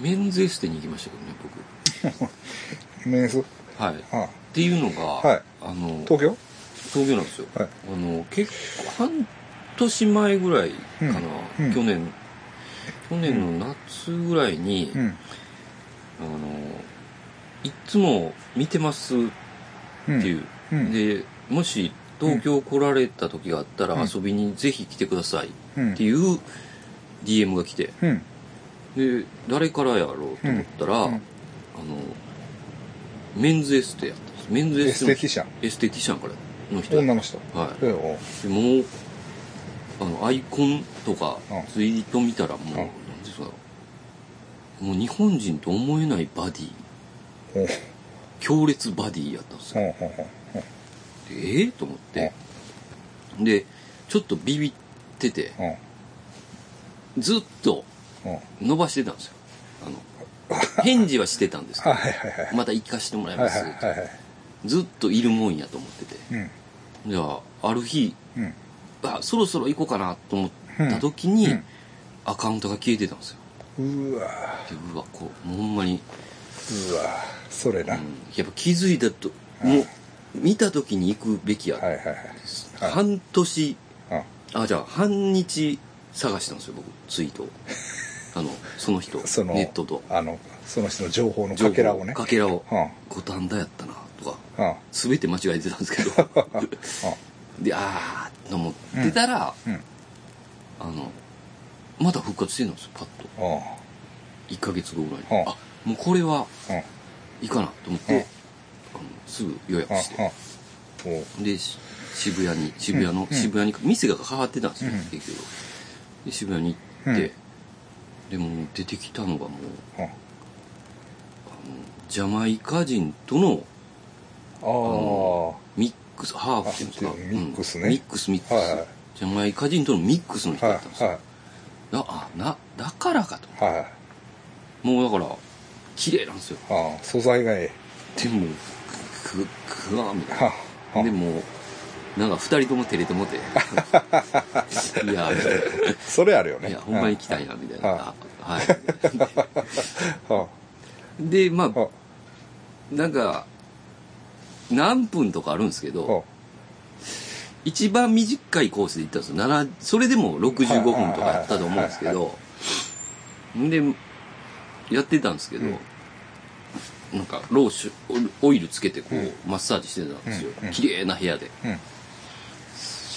メンズエステに行きましたけどね メンズ？僕はい。っあ。ていうのが、はい。あの東京？東京なんですよ、はい。あの結構半年前ぐらいかな、うん。うん。去年。去年の夏ぐらいに、うん。あのいつも見てますっうんていう、うん。でもし東京来られた時があったらうん。遊びにぜひ来てくださいうんっていう DM が来て。うんで誰からやろうと思ったら、うん。あのメンズエステやったんです。メンズエエステテティシャン。エステティシャンからの人。女の人。はい。でもう。あのアイコンとかうんツイート見たらもう、ん。なんですかもう日本人と思えない body。強烈 body やったんですよ。でええ？と思って。でちょっとビビっててうん。ずっとうん伸ばしてたんですよ。あの返事はしてたんですけどはいはいはい。また行かしてもらいはいます、はいはいはいずっといるもんやと思ってて。うん。じゃあある日うん。あそろそろ行こうかなと思った時に、うん。アカウントが消えてたんですよ。うわ。でうわこうほんまに、うわそれうん。な、やっぱ気づいたとうん。もう見た時に行くべきや、はいはいはい。はい半年うん。あじゃあ半日探したんですよ僕ツイートを あのその人そのネットと。あのその人の情報のかけらをね。かけらを。うん。五反田やったなとか。うん。うん全て間違えてたんですけど。でああと思ってたら、うん。あのまた復活してるんですよパッと。うん。1ヶ月後ぐらいに、うん。あもうこれはうん。いいかなと思って、うん。あのすぐ予約して、うん。うん。おでし渋谷に渋谷の、うん。渋谷に店が変わってたんですよ、うん。結局。で渋谷に行って、うんでも出てきたのがもうジャマイカ人とのああミックスハーフっていうんですか？あミックスね。うんミックスミックス、はいはい。ジャマイカ人とのミックスの人はだったんですよ、いはい。だあなだからかと。はいもうだから綺麗なんですよ。ああ素材がえでもくくわみたいえはなあでもなんか二人とも照れてもて。いや。それあるよね。いやほんまに行きたいなみたいな。ははい。は でまあなんか何分とかあるんですけあどは一番短いコースで行ったんですよ。7それでも65分とかあったと思うんですけどでやってたんですけど、うん。なんかローシュオイルつけてこう、マッサージしてたんですよ、うん。うん。綺麗な部屋で。うん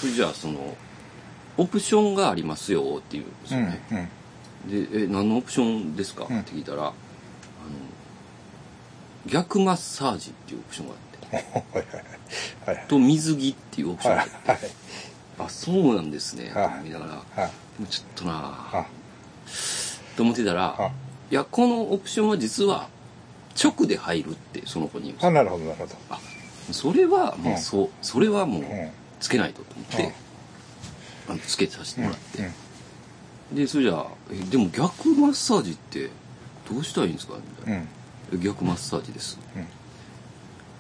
それじゃあそのオプションがありますよっていう。んですうんよね、うん。で「え何のオプションですか?」ってうん聞いたら、あの逆マッサージ っていうオプションがあって。はいはいはい。と水着っていうオプションはいがあって、はいあそうなんですね、はい。と思いながら、はい。もうちょっとなあ。と思ってたら、あい。やこのオプションは実は直で入るってその子にあなるほどなるほど。あそれはもううん。そう、それはもううんつけないとと思って、うん。あのつけさせてもらって、うん。でそれじゃあえでも逆マッサージってどうしたらいいんですか？みたいな、うん。逆マッサージです。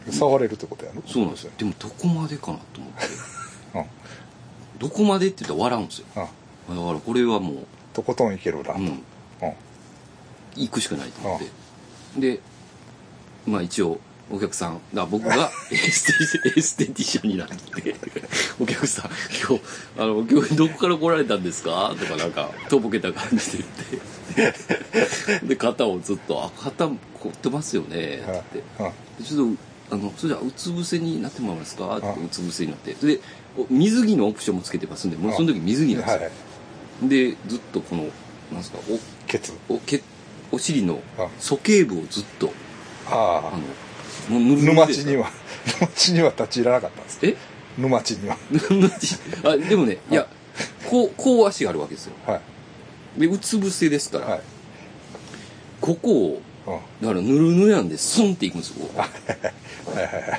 うん。触れるってことやろ？そうなんですよ。でもどこまでかなと思って。うん。どこまでって言ったら笑うんですよ。あだからこれはもうとことんいけるなと。行くしかないと思って。でまあ一応お客さんだ僕が エステエステティシャンになってお客さん今日あの今日どこから来られたんですか？とかなんかとぼけた感じで言って。で肩をずっと「あ肩凝ってますよね」って。言ってちょっとあのそれじゃあうつ伏せになってもらえますか？ってあうつ伏せになって。でお水着のオプションもつけてますんでもうその時水着なんですよ、はい。でずっとこのなんですかケツ。おおけお尻のあ鼠径部をずっとああの沼地には 沼地には立ち入らなかったんです。え？沼地には。あでもねいやこうこう足があるわけですよ。はい。でうつ伏せですから、はい。ここをうん。だからぬるぬるなんでスンっていくんですよ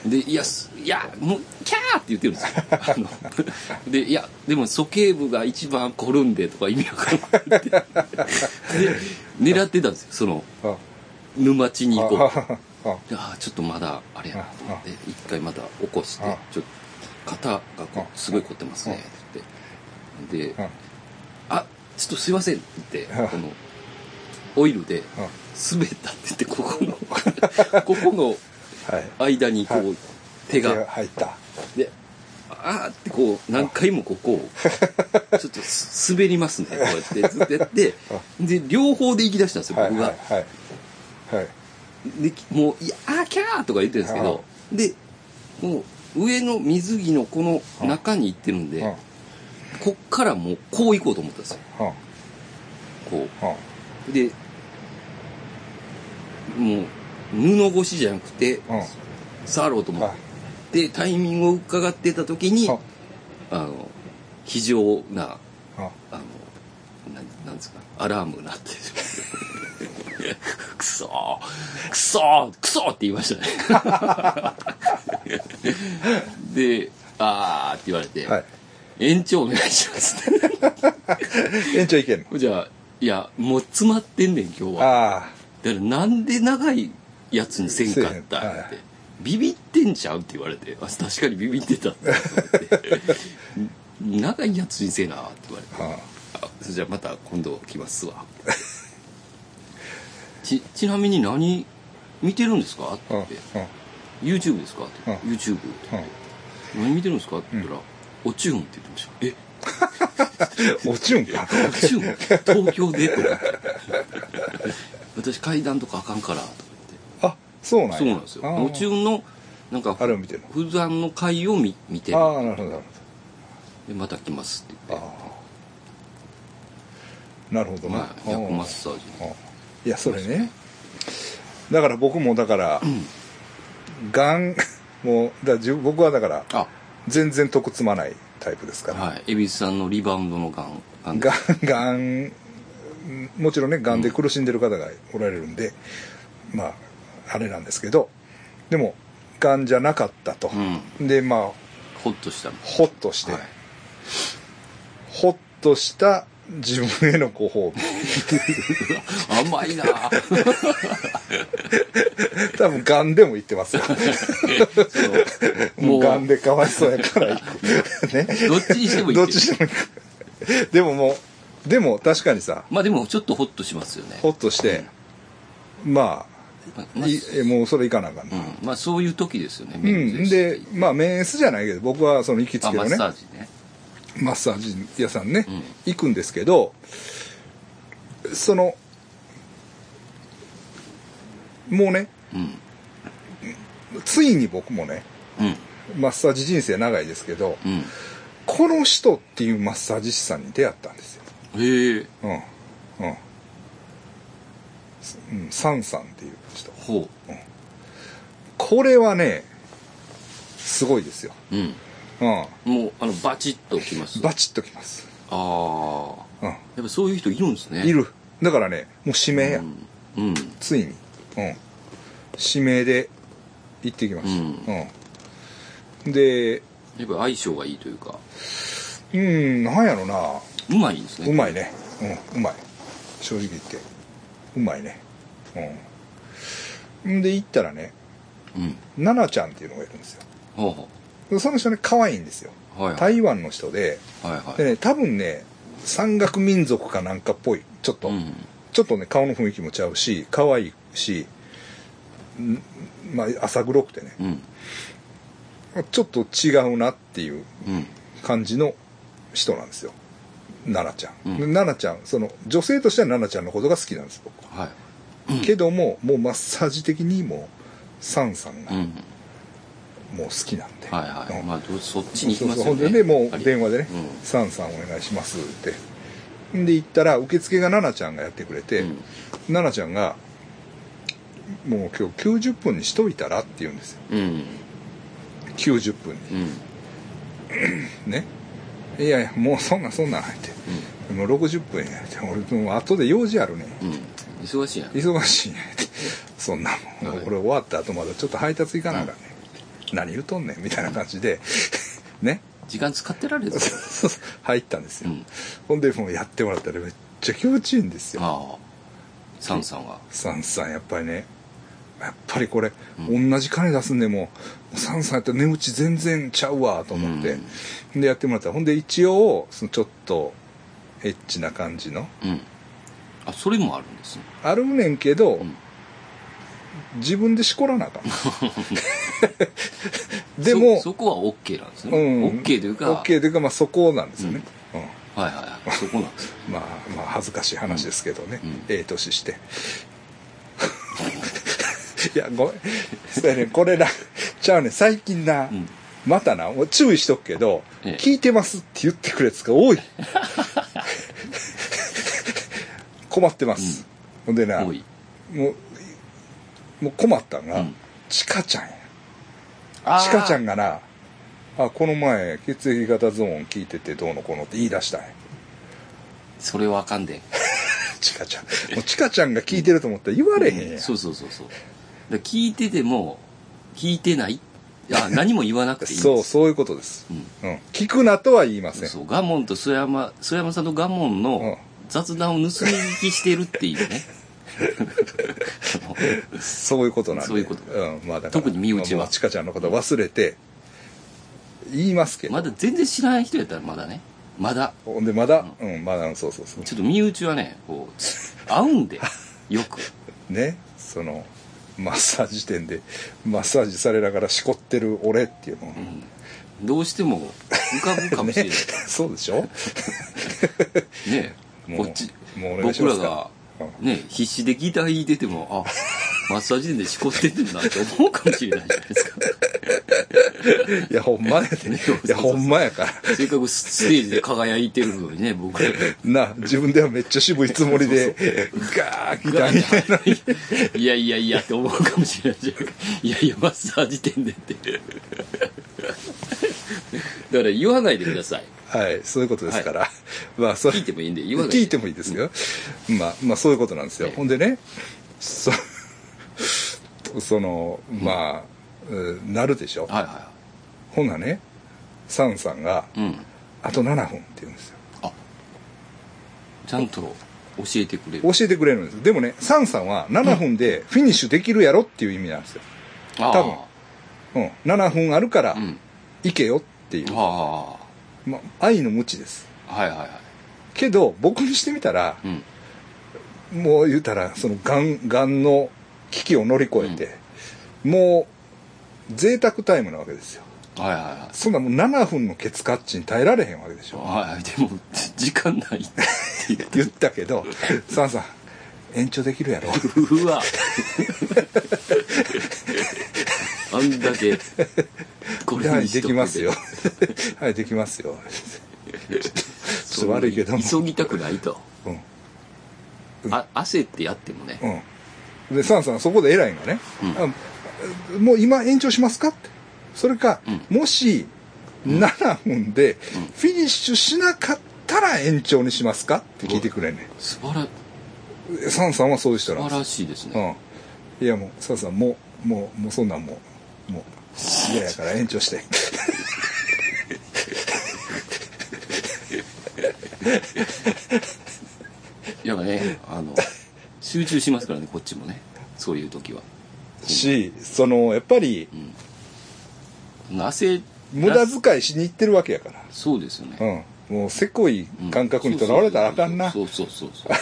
で、いや、すいや、もう、キャーって言ってるんですよ。あの で、いや、でも、鼠径部が一番凝るんでとか意味わかんないって。で、狙ってたんですよ、その、うん。沼地に行こう。あ。あちょっとまだ、あれや。なと思って、一回また起こしてあ、ちょっと、肩がこうすごい凝ってますね、って言って。でうん、あ、ちょっとすいませんって言って、うんこの、オイルでうん滑ったって言ってここの ここのはい。間にこう、はい。手が。入った。であーってこう何回もここを ちょっとす滑りますね。こうやってずっとやってで両方で行き出したんですよはい僕が。はいはい。はいできもう「いやあーキャー!」とか言ってるんですけどでこの上の水着のこの中に行ってるんでうんこっからもうこう行こうと思ったんですよ。うんこう。でもう布越しじゃなくてうん触ろうと思っはいてタイミングを伺ってた時にうんあの非常なうんあのなんなんですかアラームが鳴ってくそーくそーくそーって言いましたね。であーって言われて、はい。延長お願いします。延長いけんのじゃあいやもう詰まってんねん今日は。ああだからなんで長いやつにせんかったって、ビビってんちゃうって言われて。あ確かにビビってたって 長いやつにせえなって言われて。あ。あそれじゃあまた今度来ますわちちなみに何見てるんですか？って。うん。言って、YouTube ですか？って、うん。YouTube って言って、何見てるんですか？って言ったら、おチューンって言ってました。え？うん落ちるんか。おチューン？東京で？とか言って。私階段とかあかんからとかあそうなんそうなんですよ。あー。おチューンのなんかあれを見てるの？普段の回を見見てる。ああなるほどなるでまた来ますって言って。ほどああなるほどな、はい、逆マッサージああいやそれね。だから僕もだから、がん。もうだ僕はだからあ。全然得積まないタイプですから、はい。恵比寿さんのリバウンドのがんがんがんもちろんねがんで苦しんでる方がおられるんで、まああれなんですけどでもがんじゃなかったと、でまあホッとした。のホッとして、はい。ホッとした自分へのご褒美。甘いな。多分がんでも言ってますよ。もう。もうがんでかわいそうやからねどっちにしてもいいどっちにしてもでももうでも確かにさまあでもちょっとホッとしますよね。ホッとして、ままああいえもうそれいかなあかんな、うん、まあそういう時ですよね。うん、でまあメンスじゃないけど僕はその行きつあマッけのねサージねマッサージ屋さんね、うん。行くんですけどそのもうねうん。ついに僕もねうん。マッサージ人生長いですけどうん。この人っていうマッサージ師さんに出会ったんですよ。へえ。うん。うん。うんサンさんっていう人ほこれはねすごいですよ。ううんうん。もうあのバチッときます。バチッときます。ああうん。やっぱそういう人いるんですね。いる。だからねもう指名や、うん、うん、ついに、うん、指名で行ってきました、うん。うん。でやっぱ相性がいいというか。うんなんやろな。うまいですね。うまいね。うんうまい。正直言って。うまいね。うん。んで行ったらね。うん。奈々ちゃんっていうのがいるんですよ。ほうほでその人ね可愛いんですよ。うはいはい。台湾の人で。はいはい。でね多分ね山岳民族かなんかっぽい。ちょっと、うん。ちょっとね顔の雰囲気もちゃうし可愛いしんまあ浅黒くてね。うん。ちょっと違うなっていううん。感じの人なんですよ。奈々ちゃん、うん。で奈々ちゃんその女性としては奈々ちゃんのことが好きなんです僕、はい。けどももうマッサージ的にもサンさんがうんもう好きなんで、はいはい。うん。まあどそっちに行きそうますよね。そうほんでねもう電話でねうん「サンさんお願いします」って。で行ったら受付が奈々ちゃんがやってくれて、うん。奈々ちゃんが「もう今日90分にしといたら?」って言うんですよ。うん。90分に。うん。ね。いやいやもうそんなんそんなって、もう60分やって。俺もう後で用事あるねうん。うん。忙しいやん。忙しいんやって。そんなもん、はい。俺終わった後まだちょっと配達行かなあかんね、ん、何言うとんねんみたいな感じでね。時間使ってられる入ったんですよ、うん。ほんでもうやってもらったらめっちゃ気持ちいいんですよ。ああ。サンさんは？サンさんやっぱりね。やっぱりこれ、う同じ金出すんでもサンさんやったら値打ち全然ちゃうわと思って、でやってもらった。らほんで一応そのちょっとエッチな感じの。うん。あそれもあるんですね。あるねんけど、ん自分でしこらなあかん。でもそそこは OK なんですね、うん。OK というか OK というかまあそこなんですよね、うん。はいはいはい。そこなんですよまあまあ恥ずかしい話ですけどね、うん。ええ年して。いやごめん。そうやね。これなちゃうね。最近な、ん。またなもう注意しとくけど、ええ。聞いてますって言ってくるやつが多い。困ってます、ほんでなもうもう困ったんが、うん。ちかちゃんや。あー。ちかちゃんがなあこの前血液型ゾーン聞いててどうのこうのって言い出したんや。それはあかんで。ちかちゃん。もうちかちゃんが聞いてると思ったら言われへんやん、そうそうそうそう。だ聞いてても聞いてない。あ何も言わなくていい そうそういうことです、うん。うん。聞くなとは言いません。そうガモンと曽山曽山さんとガモンうん。の雑談を盗み聞きしてるっていうねそういうことなんで。そういうことうんまあ、だから特に身内は。まあちかちゃんのこと忘れて言いますけど、まだ全然知らない人やったらまだね。まだ。ほんでまだ？うん。まだそうそうそう。ちょっと身内はねこう合うんで よく。ねそのマッサージ店でマッサージされながらしこってる俺っていうの。を、どうしても浮かぶかもしれない。ね、そうでしょ？ねもうこっちもうお願いしますか。僕らがね必死でギター弾いててもあマッサージ店でしこってんなって思うかもしれないじゃないですか。いやほんまやで、ねいやほんまやから。せっかくステージで輝いてるのにね僕ら。な自分ではめっちゃ渋いつもりでガーギターみたいないやいやいやって思うかもしれないじゃんいやいやマッサージ店でって。だから言わないでくださいはいそういうことですから、まあそれ聞いてもいいんで言わない。で聞いてもいいですよ、まあまあそういうことなんですよ、ええ。ほんでねそ そのまあ、うん。なるでしょ、はいはほんなねサンさんがいうん「あと7分」って言うんですよ。ちゃんと教えてくれる。教えてくれるんです。でもねサンさんは7分でフィニッシュできるやろっていう意味なんですよ、あ多分。うん、7分あるからうん。行けよっていう、あまあ、愛の無知です。あはいはいはい。けど僕にしてみたらうん。もう言うたらそのがんがんの危機を乗り越えて、もう贅沢タイムなわけですよ。はいはいはい。そんなもう7分のケツカッチに耐えられへんわけでしょ。はいでも時間ないって。言って言ったけどサンさん延長できるやろ。うわ。あんだけこれはいできますよ。はいできますよ。ちょっと悪いけども。急ぎたくないと。うん。あ焦ってやってもね。うん。でサンさんそこで偉いんがね、うん。あもう今延長しますかって。それか、うん。もし7分でフィニッシュしなかったら延長にしますかって聞いてくれんね素晴らんサンさんはそういう人素晴なんですらしいですね。うん。いやもうサンさんもうもうもうそんなんもうもう嫌やから延長して。やっぱねあの集中しますからねこっちもね。そういう時は。しそのやっぱりなせ無駄遣いしに行ってるわけやから。そうですよね。うんもうせこい感覚にとらわれたらあかんな。そうそうそうそう。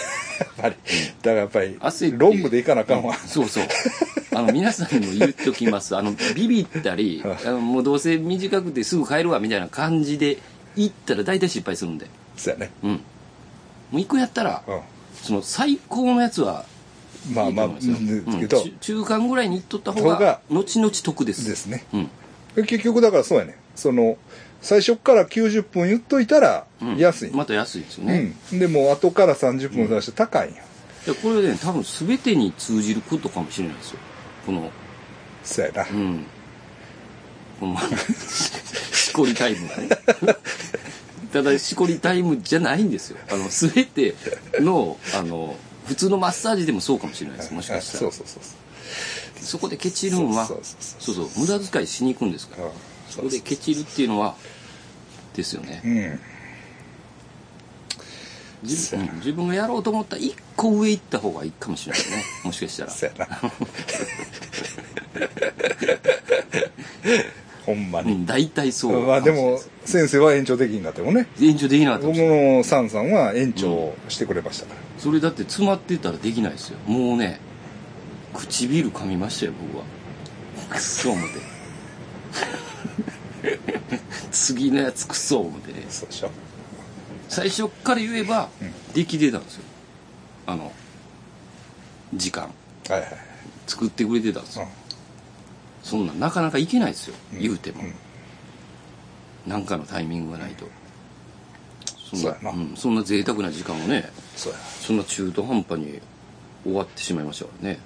ぱりだからやっぱり。焦って。ロングでいかなあかんわ。そうそう。あの皆さんにも言っときます。あのビビったりはい。あのもうどうせ短くてすぐ帰るわみたいな感じで行ったら大体失敗するんで。そうやね。うん。もう行くんやったらうん。その最高のやつはまあまあいいと思いますよ。ですけど、うん。中中間ぐらいに行っとった方方がが後々得です。ですね。うん。結局だからそうやね。その最初から90分言っといたらうん。安い、また安いですよね、うん。でも後から30分出して高いんや、でこれね多分全てに通じることかもしれないですよ。このそうやな、うん。この しこりタイムがね。ただしこりタイムじゃないんですよ。あの全てのあの普通のマッサージでもそうかもしれないです。もしかしたら。そうそうそうそう。そこでケチるんはそうそう。そうそう無駄遣いしに行くんですから。うん。そこでケチるっていうのはですよね。うん自分,、うん、自分がやろうと思ったら一個上行った方がいいかもしれないね。もしかしたら。そうやな。ほんまに、うん、大体そう。まあでも先生は延長できんかってもね。延長できなかったん僕のサンさんは延長してくれましたから、それだって詰まってたらできないですよ。もうね唇噛みましたよ僕は。くっそ思って次のやつくそ思ってね。そうでしょ。最初から言えばうん。できてたんですよ。あの時間。はいはい作ってくれてたんですよ。そんなんなかなかいけないですよ。言うても。うん。なんかのタイミングがないと。そんそううん、そんな贅沢な時間をねそんな中途半端に終わってしまいましたからね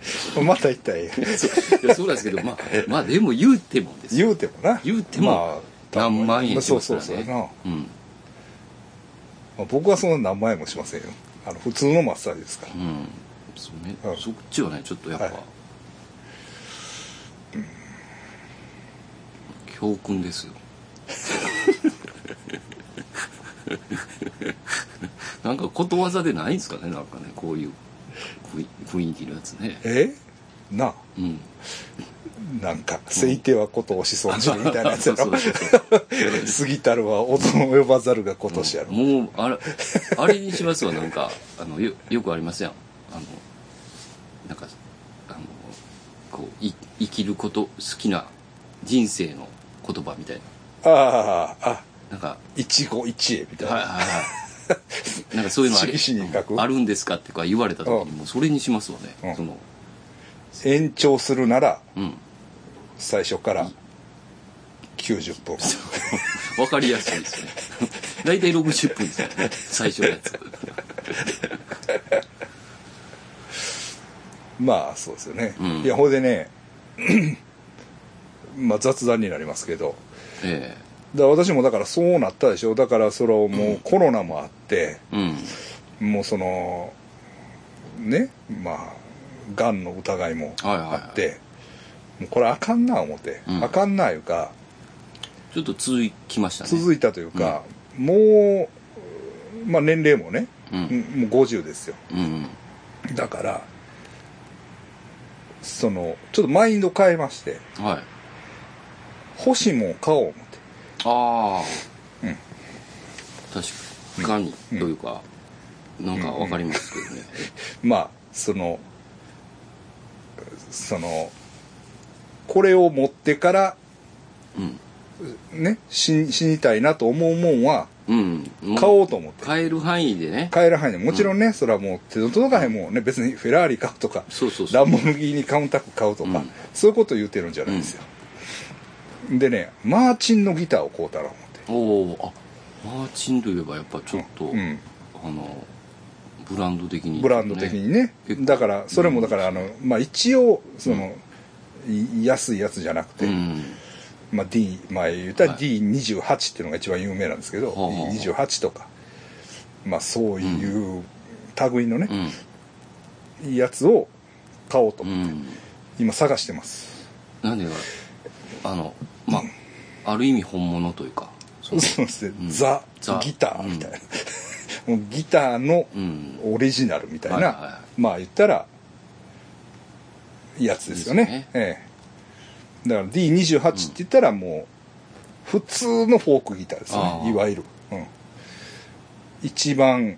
また言ったらええそう。いやそうなんですけどまあ まあでも言うてもですよ。言うてもな。言うてもまあ何万円しそうますからねそうそうやな、うん。まあ、僕はそんな何万円もしませんよ。あの普通のマッサージですから。うん。そうね、うん。そっちはねちょっとやっぱ、はい。教訓ですよ。なんかことわざでないんですかねなんかねこういう雰囲気のやつね。え？な。あうん。なんか「せいてはことをし損じる」みたいなやつやろ。過ぎたるは音を呼ばざるが今年やろ、もうあれあれにしますわ。なんかあのよよくありますやん。あのなんかあのこうい生きること好きな人生の言葉みたいあああななんか一期一会みたいな、はいはいはい なんかそういうのあり色紙に書く？あるんですかってか言われた時にうん。もうそれにしますわね、うん。その延長するならうん。最初から90分。わかりやすいですね。大体60分ですよね。最初のやつ。まあそうですよね、うん。いやほいでね まあ雑談になりますけどえだから私もだからそうなったでしょ。だからそれをもうコロナもあって、えうん。もうそのねまあがんの疑いもはいはいはい。あって、もうこれあかんな思って、うん。あかんないうかちょっと続きましたね。続いたというか、もう、まあ、年齢もね、うん。もう50ですよ。うんだからそのちょっとマインド変えましてはい。欲しいもん買おう思ってああ。うん。確かに。というか、なんかわかりますけどね、まあそのそのこれを持ってからうん。ね死死にたいなと思うもんはうん。買おうと思って買える範囲でね。買える範囲で。もちろんね、それはもう手の届かへんもんね。別にフェラーリ買うとかそうそうそうランボルギーニカウンタック買うとか、うん。そういうこと言ってるんじゃないですよ、でねマーチンのギターを買うたら思って。おおあマーチンといえばやっぱちょっと、うんあのブランド的に、ブランド的にね。だからそれもだからあの、まあ、一応その、い安いやつじゃなくて、うん。まあ、D まあ言ったらはい。D28 っていうのが一番有名なんですけど、はあはあ D28 とかまあそういう類のねう、ん。いいやつを買おうと、うん。今探してます。なんであのまあある意味本物というか。そうですね、うん。ザ。ザギターみたいな、もうギターのうん。オリジナルみたいな、はいはいはまあ言ったらやつですよね。ね。ええ。だから D28 って言ったらもう普通のフォークギターですね。いわゆる、うん、一番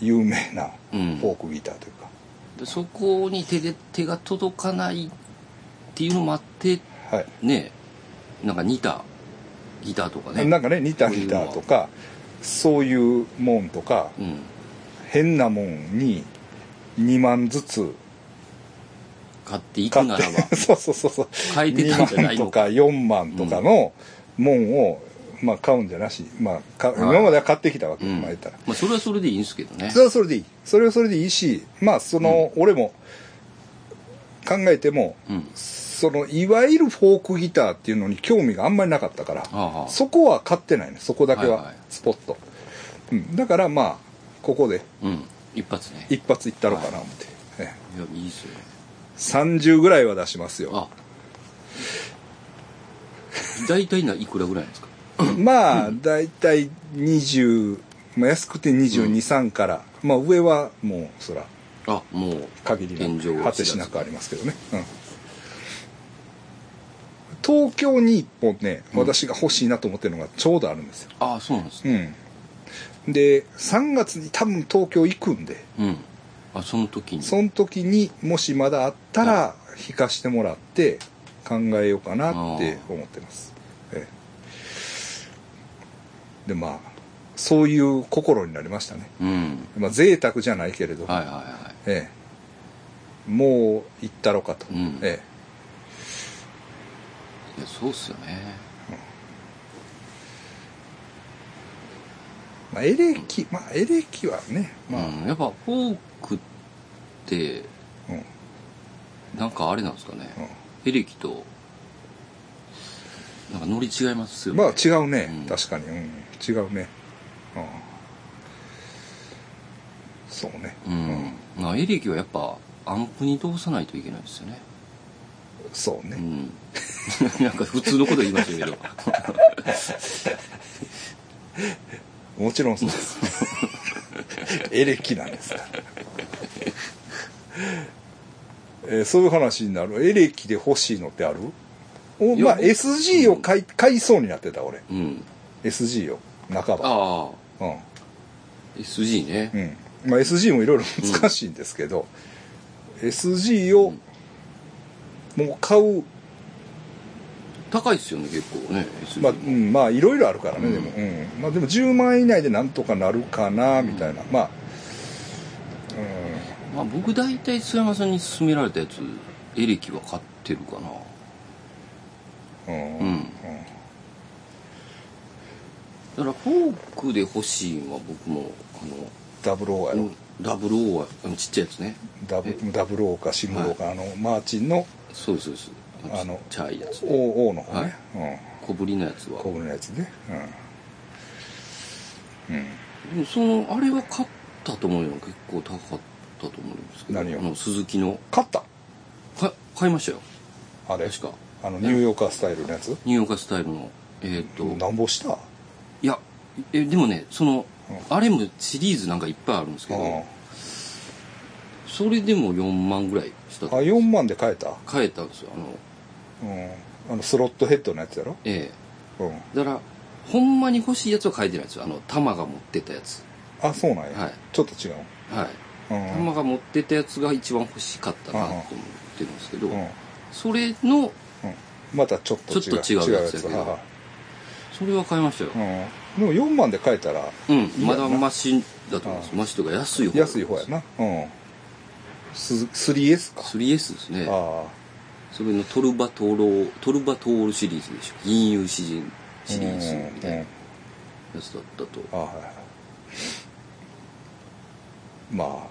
有名なフうん。ォークギターというか、でそこに手で手が届かないっていうのもあってはい。ねなんか似たギターとかね。なんかね似たギターとかそういうもんとかうん変なもんに2万ずつ買っていくならば。て そうそうそうそう。買えてたんじゃない2万とかのか4万とかのもんを、まあ、買うんじゃなし、まあ、かはい。今までは買ってきたわけ、うん。まあそれはそれでいいんですけどね。それはそれでいい。それはそれでいいしまあその、俺も考えてもうんそのいわゆるフォークギターっていうのに興味があんまりなかったから、ああ。そこは買ってないねそこだけは、はいはいスポット、うん、だからまあここでうん。一発ね。一発いったろうかな思って、ええ。いやいいですよ。30ぐらいは出しますよ。あ。大体ないくらぐらいですか？まあ大体20、まあ、安くて223から、まあ上はもうそらあもう限りなく果てしなくありますけどね、東京に一本ねうん。私が欲しいなと思ってるのがちょうどあるんですよ。ああそうなんですね。うん。で3月に多分東京行くんで。うん。あその時に。その時にもしまだあったら引かしてもらって考えようかなって思ってます、ええ、でまあそういう心になりましたね。うん。まあ贅沢じゃないけれど、はいはいはい。ええ、もう行ったろかと、うん。えいやそうっすよね。えまあ、エレキまあエレキはねまあ、うん、やっぱフォークってうん。なんかあれなんですかね、エレキとなんか乗り違いますよね。まあ違うね、うん。確かに、うん、違うね、うん、そうね、うん、まあエレキはやっぱアンプに通さないといけないですよねそうね、うん。なんか普通のこと言いましたけど。もちろんそうです。エレキなんですから、えーそういう話になる。エレキで欲しいのってある？おまあ SG を買い買いそうになってた俺。うん、SG を。半ば。ああ。うん。SG ね、うん。まあ SG もいろいろ難しいんですけど、SG をもう買う。高いっすよね結構ね。SG まあ、うん、まあいろいろあるからね、うん。でも、うん、まあでも10万円以内でなんとかなるかなみたいな、まあ。まあ、僕大体須山さんに勧められたやつエレキは買ってるかな。うん。うん、うんだからフォークで欲しいのは僕もあのダブルオーやろ、ダブルオーはあのちっちゃいやつね。ダブダブルオーかシングルオーか、あのマーチンのそうですそう。ですあのちゃいやつオーオーの方ね、小ぶりのやつうん、はコブのやつね。うん、うん、そのあれは買ったと思うよ。結構高かったと思うんですけど。何を？鈴木の。買った。か買いましたよ。あれ？確か。あのニューヨーカースタイルのやつ？ニューヨーカースタイルの。えっ、と。なんぼした？いやえでもねその、うん。あれもシリーズなんかいっぱいあるんですけど、それでも4万ぐらいした。あ4万で買えた、買えたんですよあの。うん、あのスロットヘッドのやつやろ、えうん、えだからほんまに欲しいやつは買えてないんですよあの玉が持ってたやつ。あそうなんや、はい。ちょっと違うはい。うん。玉が持ってたやつが一番欲しかったなと思ってるんですけど、うんそれのうん。またちょっと違う。ちょっと違うやつやけどそれは買いましたよ。うん、でも4万で買えたらうん。まだマシだと思います。あマシとか安い方安い方やな。うんす 3S か。3S ですね。あそれのトルバトーロトルバトールシリーズでしょ。銀融詩人あシリーズみたいなうんやつだったと。あはいはい。ま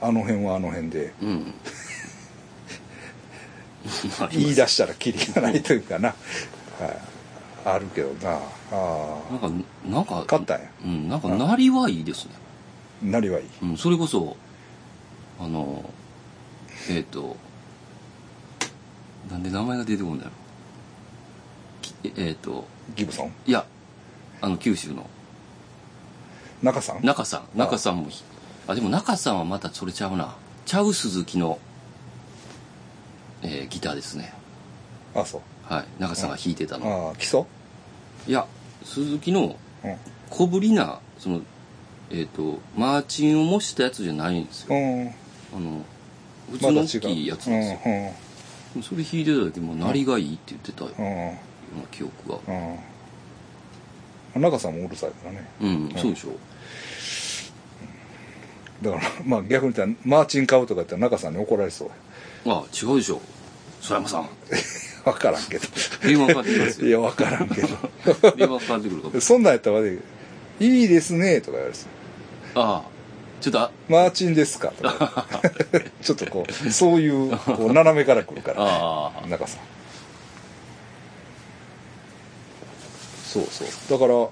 ああの辺はあの辺で。うん。ま あ言い出したらキリがないというかな、はい、あるけどな。あなんかなんかあ買ったんや。うんなんかなりはいいですね。なりはいい。うんそれこそあのえっ、となんで名前が出てこんだろきえっ、とギブソン？いやあの九州の。中さん？中さん。中さんもひあでも中さんはまたそれちゃうな。ちゃう鈴木の、えーギターですね。あそう。はい。中さんが弾いてたの、ああ基礎いや鈴木のうん。小ぶりなそのえっ、とマーチンを模したやつじゃないんですよ。うんあの普通の大きいやつなんですよ、それ弾いてた時も鳴りがいいって言ってたよ。ううん。な記憶が。うん。うん中さんもうるさいからね。うん、そうでしょ。だから まあ逆に言ったらマーチン買うとか言ったら中さんに怒られそう。あ違うでしょ。曽山さん。分からんけど。電話かかってきますよ。いや分からんけど。電話かかってくるかも。そんなんやったら悪い。いいですねとか言われてああちょっとあマーチンですか？とか。ちょっとこうそういうこう斜めから来るから。ああ中さん。そうそう。だから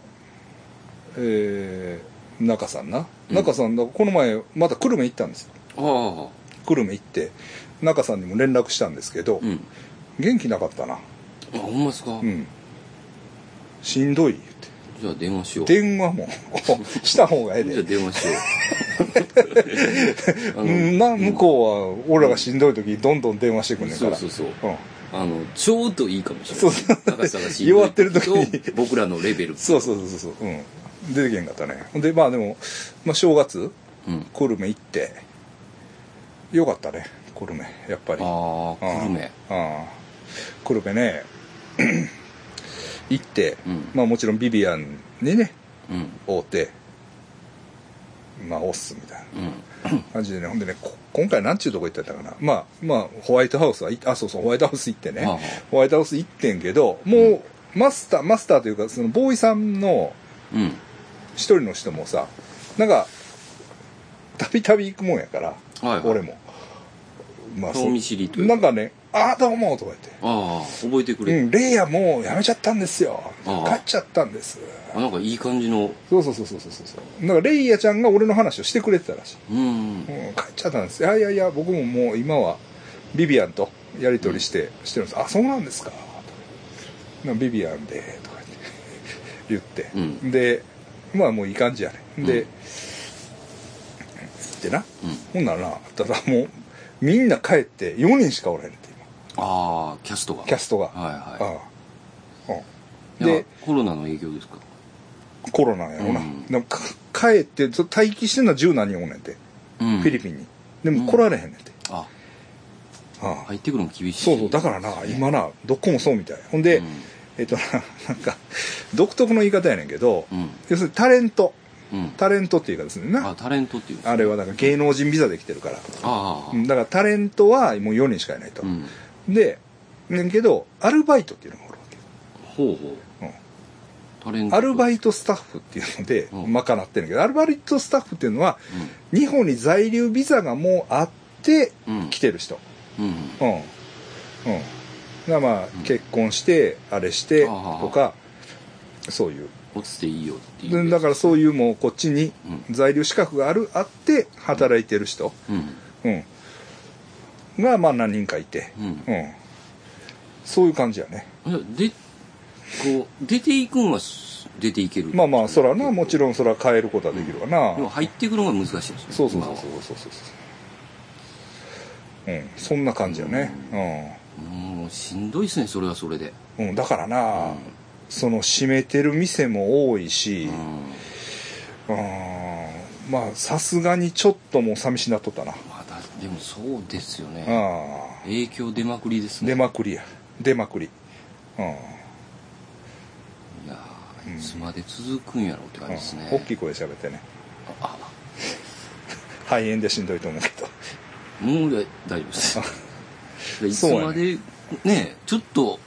えー、中さんな。うん。中さんだこの前また久留米行ったんですよ。久留米行って中さんにも連絡したんですけど、うん。元気なかったな。あほんまですか、うん。しんどいじゃあ電話しよう。電話も。した方がええじゃあで電話しよう。うん。な向こうは俺らがしんどい時どんどん電話してくんねんから。そうそうそう。うん。あのちょうどいいかもしれない。そう。そう高橋さんがしんど弱いってる時に。と僕らのレベル。そうそうそうそう。そううん。出てけんかったね。ほんでまあでも、まあ、正月うん。久留米行ってよかったね久留米やっぱり。ああ久留米。ああ久留米ね行って、うん。まあもちろんビビアンにねうん。会うてまあオスみたいなうん。感じでねほんでねこ今回なんちゅうとこ行ってたかな。まあまあホワイトハウスはいあそうそうホワイトハウス行ってね、ホワイトハウス行ってんけどもう、マスターマスターというかそのボーイさんのうん。一人の人もさなんかたびたび行くもんやから、はいはい。俺も。ま顔見知りというなんかね「ああどうも」とか言って。ああ覚えてく「うれ、んレイヤもうやめちゃったんですよ。ああ帰っちゃったんです」あなんかいい感じの。そうそうそうそうそうそう。なんかレイヤちゃんが俺の話をしてくれてたらしい。うんうん、帰っちゃったんです。いやいやいや僕ももう今はビビアンとやり取りして、してるんです。あそうなんですか。なビビアンでとか言って言って、うん。でまあもういい感じやね。で、うん。でな、うん。ほんならなただもうみんな帰って4人しかおらへんねんてああキャストが。今キャストが、はいはい。ああ。でコロナの影響ですか？コロナやろな、うん。でもか帰ってそ待機してんのは十何人おんねんて、うん。フィリピンに。でも来られへんねんて、あ。ああ。入ってくるの厳しいそうそう。だからな今などこもそうみたい。ほんで、うん。えっとな なんか独特の言い方やねんけど、うん。要するにタレント。うん。タレントっていうかですね。なあタレントっていう。あれはだから芸能人ビザで来てるから。ああ。うんだからタレントはもう4人しかいないと、うんでねんけどアルバイトっていうのがおるわけ。ほうほう。うん。タレント。アルバイイトスタッフっていうのでうん。賄ってるんだけど、アルバイトスタッフっていうのは日本に在留ビザがもうあってうん。来てる人。うん。うん。うん。うんまあ、結婚してあれしてとかそういう。落ちていいよっていう。でだからそういうもうこっちにうん。在留資格があるあって働いてる人、うん。うん、がまあ何人かいて、うん。うん、そういう感じやね。でこう出ていくんは出ていける。まあまあそらなもちろんそら変えることはできるわな、でも入ってくるのが難しいんですねそうそうそうそうそう。そうそううんそんな感じやね。もうしんどいですねそれはそれで。うん、うん、だからな、うん。その閉めてる店も多いしうん。うん。まあさすがにちょっともう寂しなっとったなでもそうですよね。ああ。影響出まくりですね。出まくりや。出まくり。うんいやーいつまで続くんやろうって感じですね。大きい声で喋ってね。あ肺炎でしんどいと思うけど。もう大丈夫です。いつまでね。ちょっと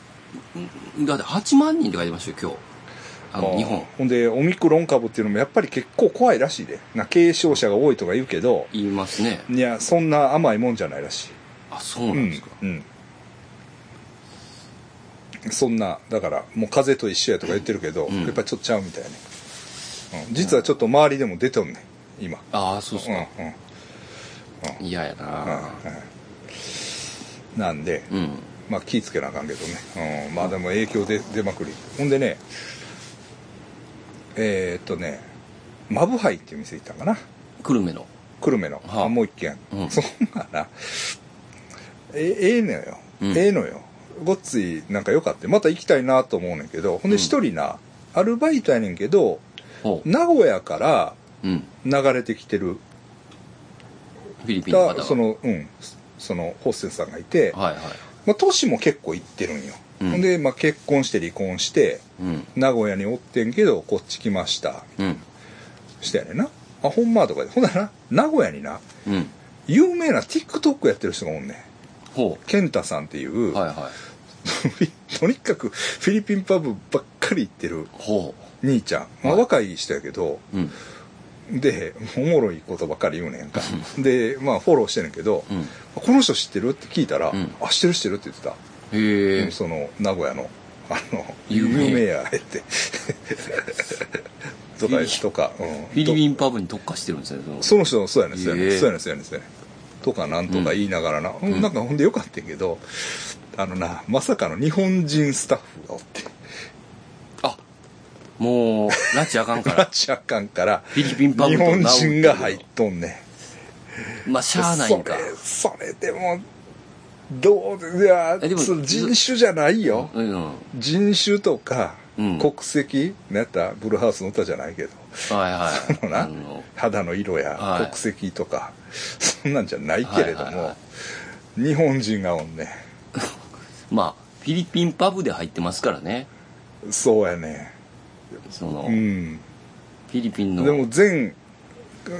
んだって8万人って書いてましたよ今日あの日本。ほんでオミクロン株っていうのもやっぱり結構怖いらしいで。な軽症者が多いとか言うけど。言いますね。いやそんな甘いもんじゃないらしい。あそうなんですか、うん、うん、そんなだからもう風邪と一緒やとか言ってるけど、うん。やっぱりちょっとちゃうみたいね、うん、実はちょっと周りでも出とんねん今。ああそうっすうんかうん。嫌やうんなうん。なんで、うん。まあ気ぃつけなあかんけどね、うん、まあでも影響で出まくり。ほんでねえー、っとねマブハイっていう店行ったんかな。久留米の。久留米の、はあ。あもう一軒、うん。そんななえええのよ、うん。ええのよ。ごっついなんかよかった。また行きたいなと思うねんけどほんで一人な、アルバイトやねんけど名古屋からうん。流れてきてるフィリピンの方そのうんそのホステスさんがいて、はいはい。まあ、年も結構行ってるんよ、うん。ほんで、まあ、結婚して離婚してうん名古屋におってんけどこっち来ました。うん。したやねんな。あほんまとかで。ほんならな名古屋になうん。有名な TikTok やってる人がおんねん。ほケンタさんっていう、うはいはい。とにかくフィリピンパブばっかり行ってるほ兄ちゃん、まあ、はい。若い人やけど、ううん。でおもろいことばっかり言うねんか。でまあフォローしてんねんけど、うん。この人知ってる？って聞いたら「うん。あ知ってる知ってる」って言ってた、へえその名古屋のあの有名やって。とかとか、うん、フィリピンパブに特化してるんですねその。人そうやねんそうやねそうやねん。そうやねんそうやねんとかなんとか言いながらな、うん。なんかほんでよかったけどあのなまさかの日本人スタッフがおって。あもう拉致あかんかラら チあかんからフィリピンパブ日本人が入っとんねん。まあしゃあないんか。それそれでもどういやえでもそう人種じゃないよ、うん。人種とか、うん。国籍なんやったブルーハウスの歌じゃないけど。はいはい。そのな肌の色やはい。国籍とか、そんなんじゃないけれども、はいはいは日本人がおんね まあフィリピンパブで入ってますからね。そうやね。その、うん。フィリピンの。でも全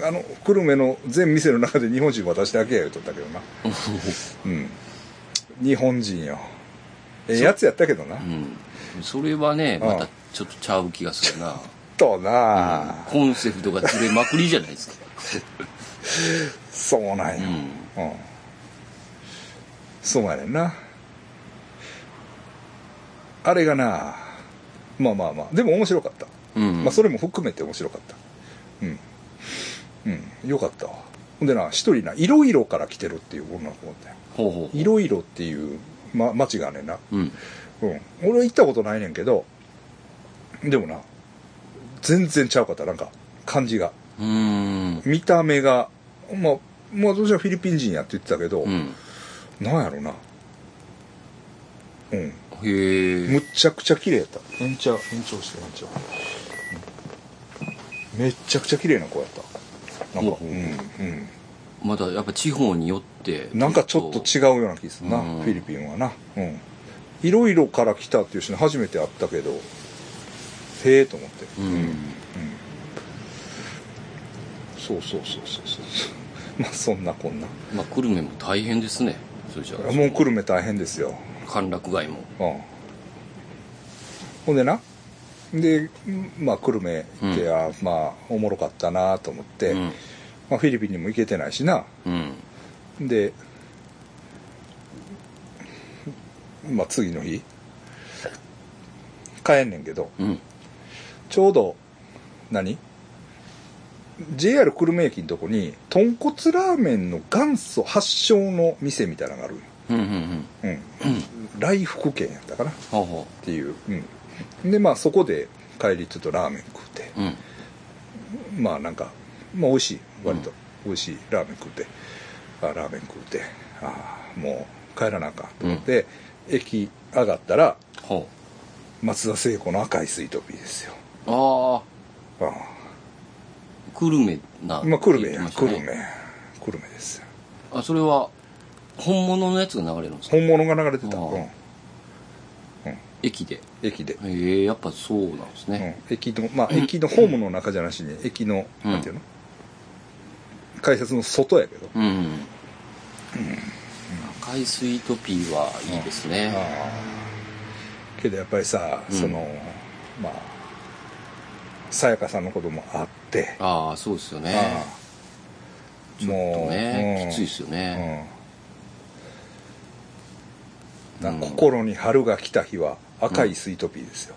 あの久留米の全店の中で日本人私だけや言うとったけどな。うん日本人よ。ええやつやったけどな。うん。それはねうん。またちょっとちゃう気がするな。とな、コンセプトがずれまくりじゃないですか。そうなんや、うん。うん。そうやねんな。あれがなまあまあまあでも面白かった、うん。まあそれも含めて面白かった。うん。うん。よかったわ。ほんでな一人な色々から来てるっていう女の子だったよほうほうほう。色々っていう、ま、町がねんな。うん。うん。俺は行ったことないねんけどでもな全然ちゃうかったなんか感じが。うーん。見た目がまあまあ私はフィリピン人やって言ってたけど、うん。なんやろな。うん。へえ。むっちゃくちゃ綺麗やった。延長延長して延長、う。ん。めっちゃくちゃ綺麗な子やった。なんかほうんうん。まだやっぱ地方によってなんかちょっと違うような気するな、うん。フィリピンはな。うん。いろいろから来たっていう人に初めて会ったけどへえと思って。うん。そうそうそうそうそう。まあそんなこんな。まあ久留米も大変ですね。それじゃあ。もう久留米大変ですよ。歓楽街も。うん。ほんでな。でまあ久留米って、うん。あまあおもろかったなと思って、うん。まあ、フィリピンにも行けてないしな。うんでまあ次の日帰んねんけどうん。ちょうど何？JR 久留米駅のとこに豚骨ラーメンの元祖発祥の店みたいなのがあるうんうんうん。うん。うん。来福軒やったかな？っていう、うん、でまあそこで帰りちょっとラーメン食うて。ううん。まあなんか、まあ美味しい。割と美味しいラーメン食うてあラーメン食うて。ああもう帰らなあかんと思って、駅上がったらほ松田聖子の赤いスイートピーですよ。うあああ久留米なあまあ久留米や、って言ってました久留ね米。久留米ですよ。あそれは本物のやつが流れるんですか？本物が流れてた、うん、駅で。駅で、へえやっぱそうなんですうん。ね、駅のまあ駅のホームの中じゃなしに駅の、うん。なんていうの？改札の外やけど、うん。うん。赤いスイートピーはいいですね。ああけどやっぱりさ、うん。そのまあさやかさんのこともあって、ああそうですよね。ああちょっとねうん。きついですよね。うん。なうん心に春が来た日は赤いスイートピーですよ、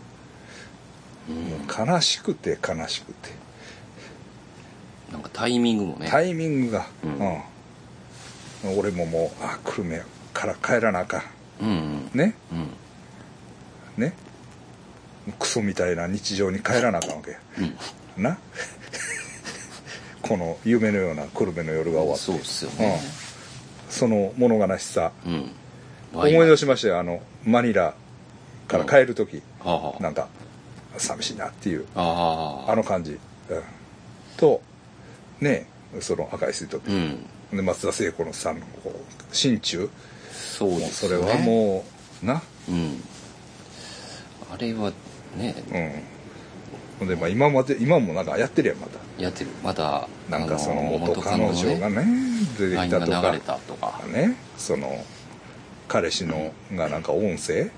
うん。もう悲しくて悲しくて、なんかタイミングもね。タイミングが、うん。うん。俺ももうあ久留米から帰らなあかうんうん。んね？うん。ね？クソみたいな日常に帰らなあかんわけや。うん。な？この夢のような久留米の夜が終わって。そうっすよね。その物悲しさ。うん。思い出しましたよ。あのマニラから帰る時、はあはあ。なんか寂しいなっていう。ああ。あの感じ、うん、とねその赤いスイートピー、うん。で松田聖子のさんのこう心中。そうね。もうそれはもうな。うん。あれはね。うん。でまあ今まで今もなんかやってるやんまた。やってる。またなんかそのあ元彼女がね出てきたとか。流れたとか。ねその彼氏のがなんか音声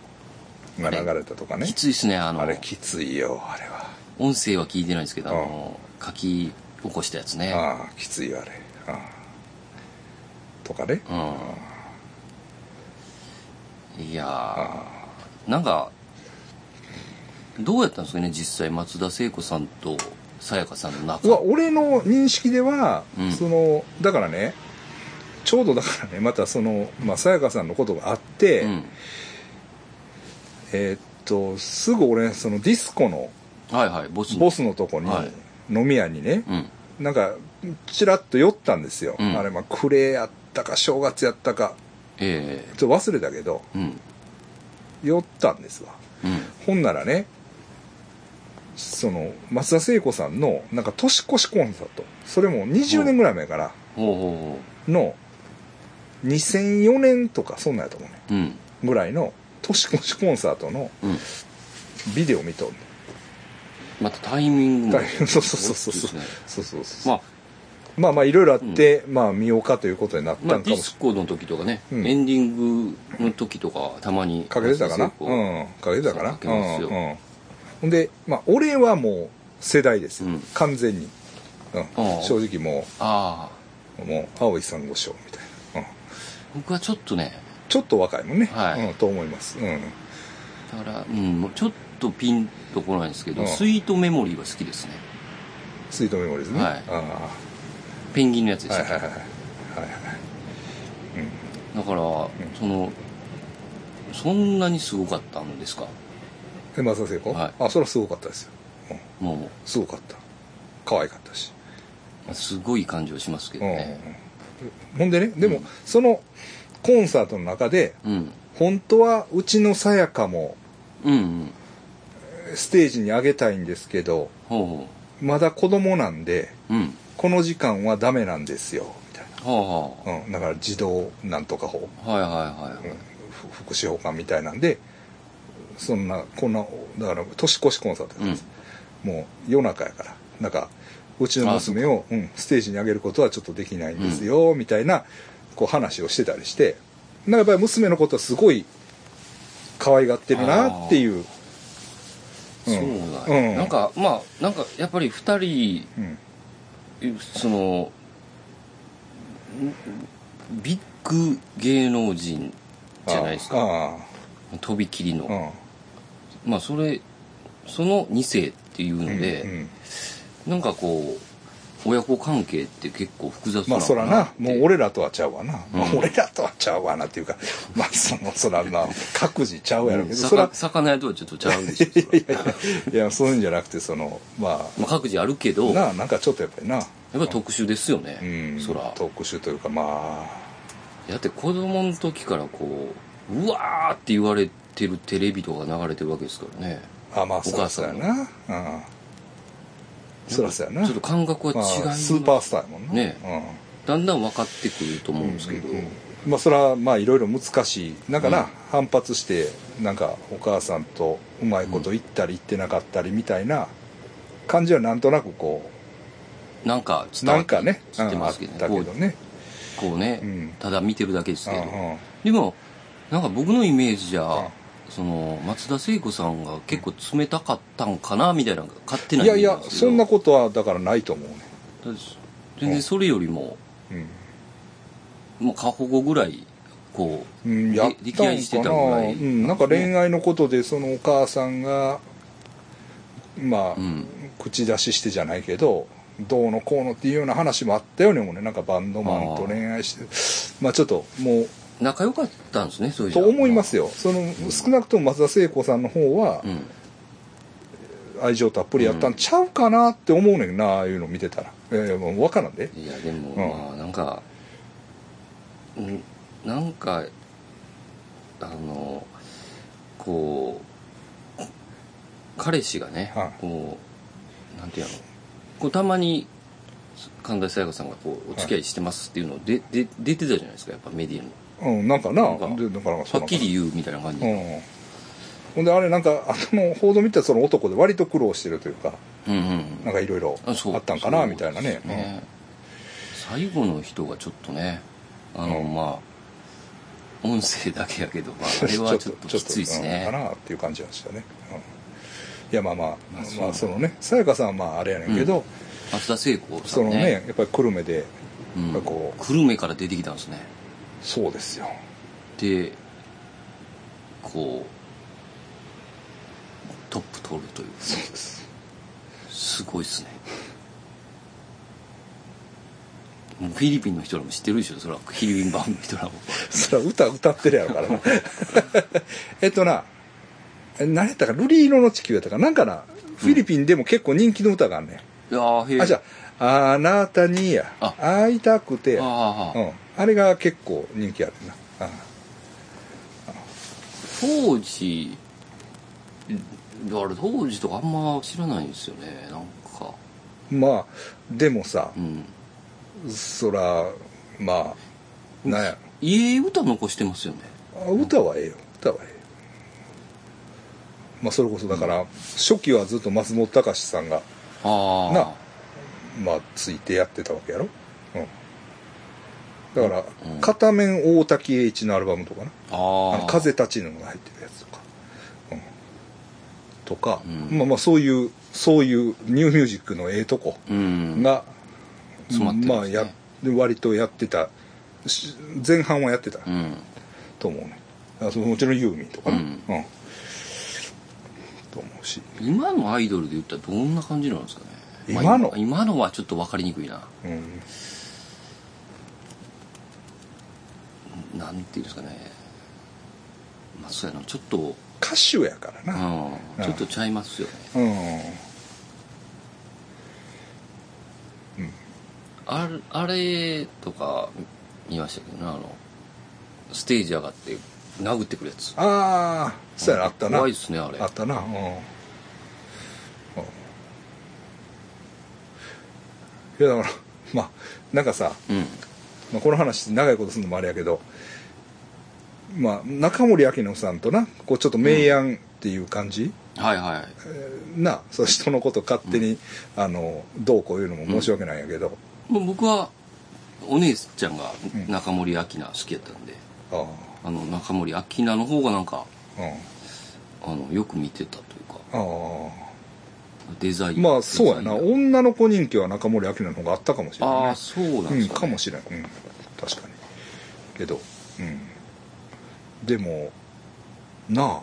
が流れたとかね。きついですねあの。あれきついよあれは。音声は聞いてないんですけどあの書き起こしたやつね。ああきついよあれ。ああ。とかね。うん。いやあーなんかどうやったんですかね実際松田聖子さんとさやかさんの仲。うわ俺の認識では、うん。そのだからねちょうどだからねまたそのまあさやかさんのことがあって、うん。えーっとすぐ俺そのディスコのはいはいボスボスのとこに、はい飲み屋にね、うん。なんかちらっと寄ったんですよ、うん。あれまあ暮れやったか正月やったか。えちょっと忘れたけどえうん。寄ったんですわ。うん。ほんならねその松田聖子さんのなんか年越しコンサート。それも20年ぐらい前かなほう。ほの2004年とかそんなんやと思うね。ぐらいの年越しコンサートのうん。ビデオ見とんねまたタイミングも そうそうそうそう。ですね。そうそうそうまあまあまあいろいろあって、まあ見ようかということになったんまあ、かもしディスコの時とかね、うん。エンディングの時とかたまにかけてたかな？うん。かけてたかな？うん。うん。でまあ俺はもう世代ですよ、うん。完全に、うん。ああ。正直もああ。うもう青い珊瑚礁みたいな、うん、僕はちょっとね。ちょっと若いもんね、はい。うん、と思います、うん、だから、うん、もうちょっとピンとこないんですけど、うん。スイートメモリーは好きですね。スイートメモリーズね、はい。あペンギンのやつであしたっけ？はいはいはいはい。はいうん。だから、そのそんなにすごかったんですか？で松田聖子、はい。あそれはすごかったですよ、うん、もすごかった。可愛かったし。うすごい感じはしますけどね。うん。ほんでねでも、うん。そのコンサートの中でうん。本当はうちのさやかもうんうんステージに上げたいんですけどほうほまだ子供なんでううん。この時間はダメなんですよみたいはあはな、う。ん、だから児童なんとか法、あはいはいはい。うんふ福祉法官みたいなんでそんなこんなだから年越しコンサートやったんです、もう夜中やから。なんかうちの娘を、うん、ステージに上げることはちょっとできないんですよ、みたいなこう話をしてたりして。なんかやっぱり娘のことはすごい可愛がってるなっていうそうだ、うん。なんかまあなんかやっぱり二人うんそのんビッグ芸能人じゃないですか。あとびきりの、まあそれその2世っていうので、うんうん。なんかこう親子関係って結構複雑なまあそらな。もう俺俺らとはちゃうわな、まあうん俺らとはちゃうわなっていうか まあそのそらまあ各自ちゃうやろうけど、そら魚屋とはちょっとちゃうでしょ いやいやいやそういうんじゃなくてそのままあ各自あるけあど。やっなあなんかちょっとやっぱりな。ぱり特殊ですよね、うんそら。特殊というかまだって子供の時からこううわーって言われてるテレビとか流れてるわけですからね。ああまあおそうやな。うんそらそうやな。ちょっと感覚は違います、スーパースターやもんな。ね。うん。だんだん分かってくると思うんですけど、うんうん。まあそれはまあいろいろ難しいなんかな、うん。反発してなんかお母さんとうまいこと言ったり言ってなかったりみたいな感じはなんとなくこなんかう伝わってなんかね、うんあっますけどねたけどね。こうね、うん。ただ見てるだけですけど、でもなんか僕のイメージじゃ、うんその松田聖子さんが結構冷たかったんかなみたいな勝手ないイやいやそんなことはだからないと思うね。全然それよりも、うん。もう過保護ぐらいこう、うん、でやった溺愛してたぐらい。うん、なんか恋愛のことでそのお母さんがまあ、うん。口出ししてじゃないけどどうのこうのっていうような話もあったようにもね。なんかバンドマンと恋愛して。まあちょっともう仲良かったんですねそういうと思いますよ。その少なくとも松田聖子さんの方はうん。愛情たっぷりやったんちゃうかなって思うねんなああいうの見てたら。いやいやもう分からんで。いやでも、うん。まあなんかうんなんかあのこう彼氏がね、はい。こうなんていうのこうたまに神田沙也加さんがこうお付き合いしてますっていうので、で出てたじゃないですかやっぱメディアにうんなんかな。なんかでだからはっきり言うみたいな感じ。で、うん。ほんであれなんかあの 報道見たらその男で割と苦労してるというかうん、うんうん。なんかいろいろあったんかなみたいなね。ね最後の人がちょっとねあの、うん。まあ音声だけやけど、まあ、あれはちょっときついですうんねかなっていう感じはしたね、うん。いやまあまあまあまあそのねさやかさんはまああれやねんけど、松田聖子さそのんねねやっぱり久留米でうん。こう久留米から出てきたんですねそうですよ。でこうトップ取るというそうです。すごいですね。もうフィリピンの人らも知ってるでしょ？それはフィリピン版の人らも。それは歌歌ってるやろから。な えっとなえ何やったかルリ色の地球やったかな？んかなフィリピンでも結構人気の歌があんねん、いやーへえあじゃああな？たにやあ会いたくてやああれが結構人気あるな。うん当時だから当時とかあんま知らないんですよねなんか。まあでもさうん。そらまあなんや。いい歌残してますよね。あ歌はええよ。歌はええよ。まあそれこそだから初期はずっと松本隆さんがああなまあついてやってたわけやろ。うんだからうん。片面大滝栄一のアルバムとかなあ風立ちぬが入ってるやつとか、うん、とか、うん。まあまあそういうそういうニューミュージックのええとこうん。が、詰まってるんまあやで割とやってた。し前半はやってたうん。と思うね。あそのもちろんユーミンとかな、ううん。んと思うし、今のアイドルで言ったらどんな感じなんですかね。今のまあ今の？はちょっと分かりにくいな。うん、なんていうんですかね。まあそうやな。ちょっと歌手やからな。うん。ちょっとちゃいますよね。うん、あれあれとか見ましたけどね。あのステージ上がって殴ってくるやつ。ああそうやなあったな。怖いっすねあれ。あったな。うん、うん。いやだからまあなんかさ、うん。まあ、この話長いことするのもあれやけどまあ中森明菜さんとなこうちょっと明暗っていう感じ、はいはい。えーなそう人のこと勝手に、あのどうこう言うのも申し訳ないんやけど、もう僕はお姉ちゃんがうん。中森明菜好きやったんで、ああ。の中森明菜の方がなんかあうん。あのよく見てたというか。あデザイン。あまあそうやな。女の子人気は中森明菜の方があったかもしれない、ね、ああそうなんうんですか、ね。かもしれん、うん、確かに。けどうんでもなあ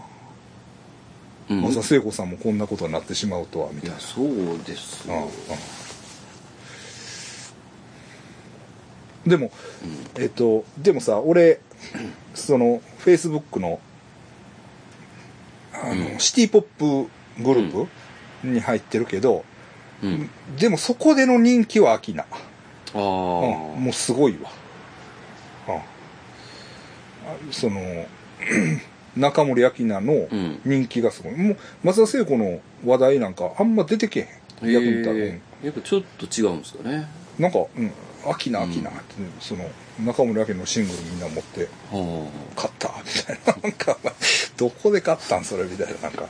うん。松田聖子さんもこんなことになってしまうとはみたいな。いやそうですよ、うんうんでもえっとでもさ俺そのフェイスブックのあの、うん。シティポップグループに入ってるけど、うん、うんでもそこでの人気はアキナ、ああ、うん、もうすごいわ、その 中森明菜のうん。人気がすごい、もう松田聖子の話題なんかあんま出てけへん。逆に言ったら、へえ。やっぱちょっと違うんですかね。うんなんか「うん。アキナアキナ」って、その中森明菜のシングルみんな持っては「買った」みたいな。なんかどこで買ったんそれみたいななんか,、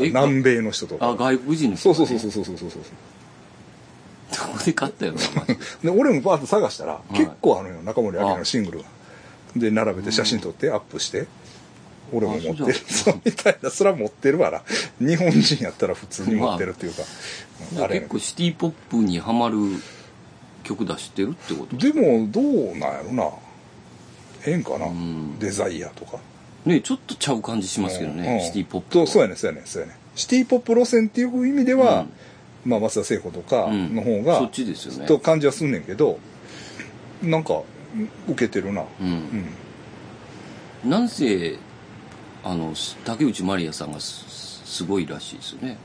南米の人とああか外国人のそう人がね。そうそうそうそうそうそうそう。どこで買ったよ でで俺もバーッと探したら、い。結構あるよ中森明菜のシングルがで並べて写真撮ってアップして、俺も持ってる。あ そうみたいな。それは持ってるわな。日本人やったら普通に持ってるっていうか、あれ。結構シティポップにはまる曲出してるってこと？でもどうなんやろな。ええんかな、うん。デザイアとか。ねちょっとちゃう感じしますけどね、うんシティポップと。そうやねそうやねそうやねシティポップ路線っていう意味では、うん。まあ松田聖子とかうん。の方が、そっちですよね。と感じはすんねんけどなんか受けてるな。ううん。んなんせあの竹内まりやさんがすすごいらしいですよね。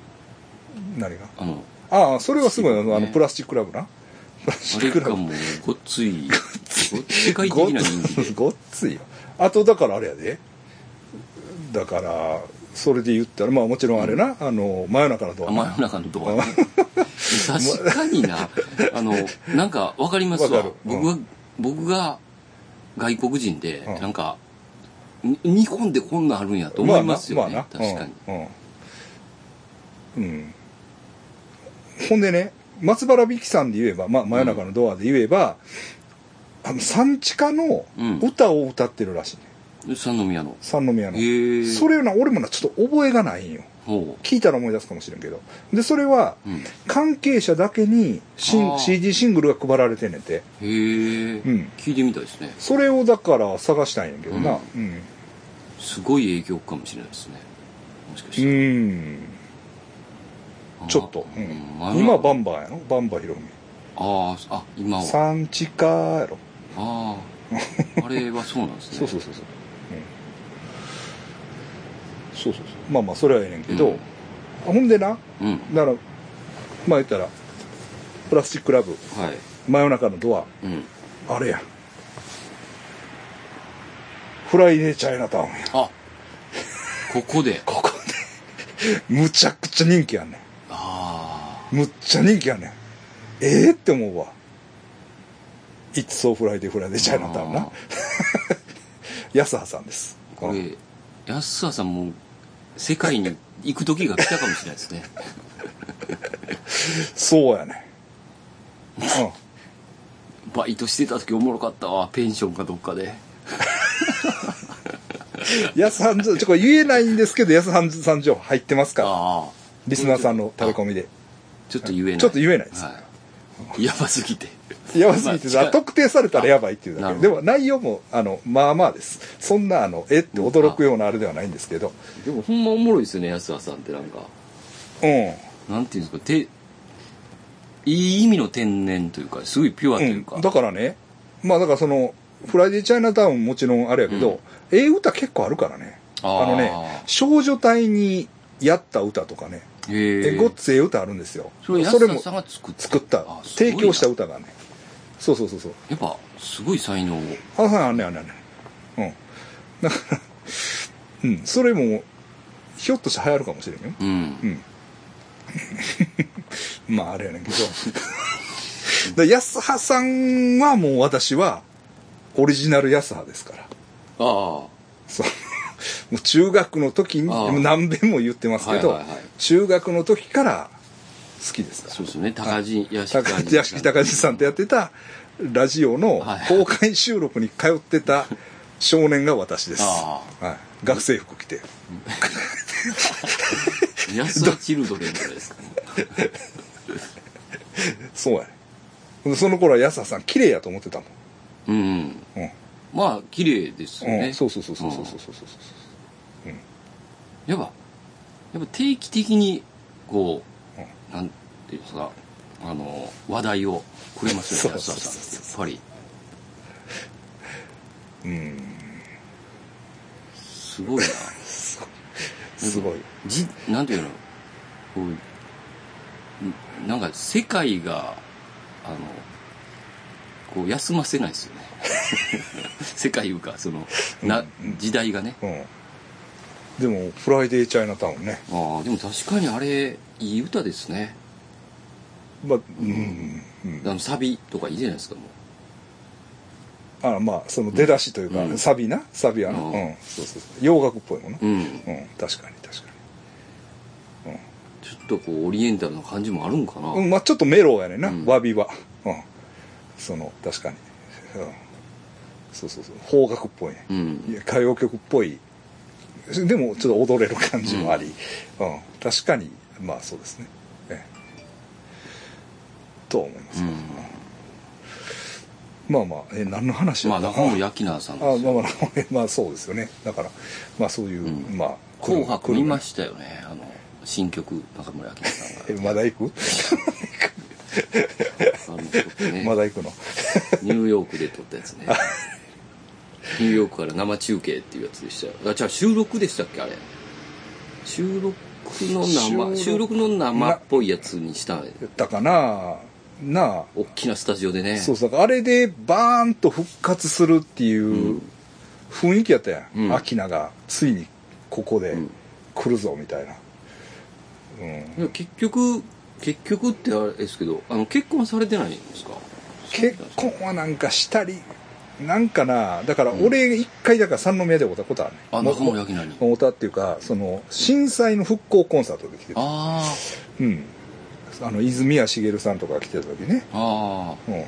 何が？あのああそれはすごい、あのあのねプラスチックラブな。プラスあチックラブれがもうごっつい ごっ世界的な人気で。ごっついよ。あとだからあれやで。だからそれで言ったらまあもちろんあれな、あの真夜中のドアな。真夜中のドア。ね 確かにな。あのなんかわかりますわ。うん。僕が僕が外国人でうん。なんかに日本でこんなんあるんやと思いますよね、まあな確かに、うん、うん。うん。ほんでね松原美樹さんで言えば、まあ、真夜中のドアで言えば、あの産地下のうん。歌を歌ってるらしいね、三宮の。三宮の、へえそれな俺もなちょっと覚えがないんよ。ほ聞いたら思い出すかもしれんけど。でそれはう、うん、関係者だけにシン CD シングルが配られてんねんて。へえ、うん。聞いてみたいですね。それをだから探したんやけどな。うん。すごい影響かもしれないですね。もしかしうて、んちょっと、うん。今バンバンやろ？バンバヒロミ。あーあ今は。産地下やろ。あああれはそうなんですね。そうそうそうそう、うん、そうそうそう。まあまあそれはええねんけど、うん。ほんでなうん。だからまあ言ったらプラスチックラブ。はい。真夜中のドア。うん。あれや。フライデーチャイナタウンや。あここで。ここで。むちゃくちゃ人気やねん。あむっちゃ人気やねん。ええって思うわ。It's so Friday Friday チャイナタウンな。あ 安葉さんです。あこれ安田さんも世界に行く時が来たかもしれないですね。そうやね。んうん。バイトしてた時おもろかったわペンションかどっかで。安半ちょっとこれ言えないんですけど安半さん情報入ってますから。リスナーさんのタレコミで。ちょっと言えない。ちょっと言えないです。はい、やばすぎてやばすぎて、まあ特定されたらやばいっていうだけ。でも内容もあのまあまあです。そんなあのえって驚くようなあれではないんですけど。でもほんまおもろいですよね安田さんってなんか。うん。なんていうんですかていい意味の天然というかすごいピュアというか、うん、だからね。まあだからそのフライデーチャイナタウンもちろんあれやけど、ええ歌結構あるからね。あのね少女隊にやった歌とかね。へええごっつええ歌あるんですよ。それそれも作った。提供した歌がねそうそうそうそう。やっぱすごい才能を。あはいあんねんあんねんあんねん。うん。だからうん。それもひょっとして流行るかもしれんよ。うん、うん。まああれやねんけど。だ安葉さんはもう私はオリジナル安葉ですから。ああ。そう。もう中学の時にああ。何遍も言ってますけど、はいはいはい。中学の時から好きですそうですよね。高地屋敷。高地さんとやってたラジオのはい。公開収録に通ってた少年が私です、あはい、学生服着て。安田チルドレンじゃないですか そうや。ねその頃は安田さん綺麗やと思ってたもん。うんうん、まあ綺麗ですよね、うん、そうそうそうそうそうそうそうそうやっぱやっぱ定期的にこう、なんていうんですかあの話題をくれますよね 安田さんってやっぱり。うん。すごいな。すごい。じなんていうの？こうなんか世界があのこう休ませないですよね。世界いうかそのな、時代がね。うんでも「フライデーチャイナタウンね」ああでも確かにあれいい歌ですね。まあうん、うん。あのサビとかいいじゃないですかもあまあその出だしというか、うん。サビな？サビは？な、ううん。んそうそうそう。洋楽っぽいもんな、ううん。うん、確かに確かちょっとこうオリエンタルな感じもあるんかな、に、うん、まあちょっとメロやねんな、うん。わびは、うん、その確かに、うん、そうそうそう。邦楽っぽいね、うん。いや歌謡曲っぽいでもちょっと踊れる感じもあり、うん。確かにまあそうですね、ええ。とは思います、うん。まあまあえ何の話まあ中森明菜さんですよ。あまあまあ まあそうですよね。だからまあそういう、うん。まあ紅白見まししたよね。あの新曲中森明菜さんが。えまだ行く？まだ行くの？ニューヨークで撮ったやつねニューヨークから生中継っていうやつでしたよ。あじゃあ収録でしたっけ？あれ。収録の収生録。収録の生っぽいやつにしたや。ったかな。な大きなスタジオでね。あそうそう。あれでバーンと復活するっていううん。雰囲気やったやん、うん。アキナが。ついにここでうん。来るぞみたいな。うん。結局結局ってあれですけどあの結婚されてないんですか？結婚はなんかしたりなんかなだから俺一回だから三宮で会ったことあるね。あ中森明菜に会ったっていうかその震災の復興コンサートで来てるあうん。あの泉谷しげるさんとかが来てた時ね。ああうん。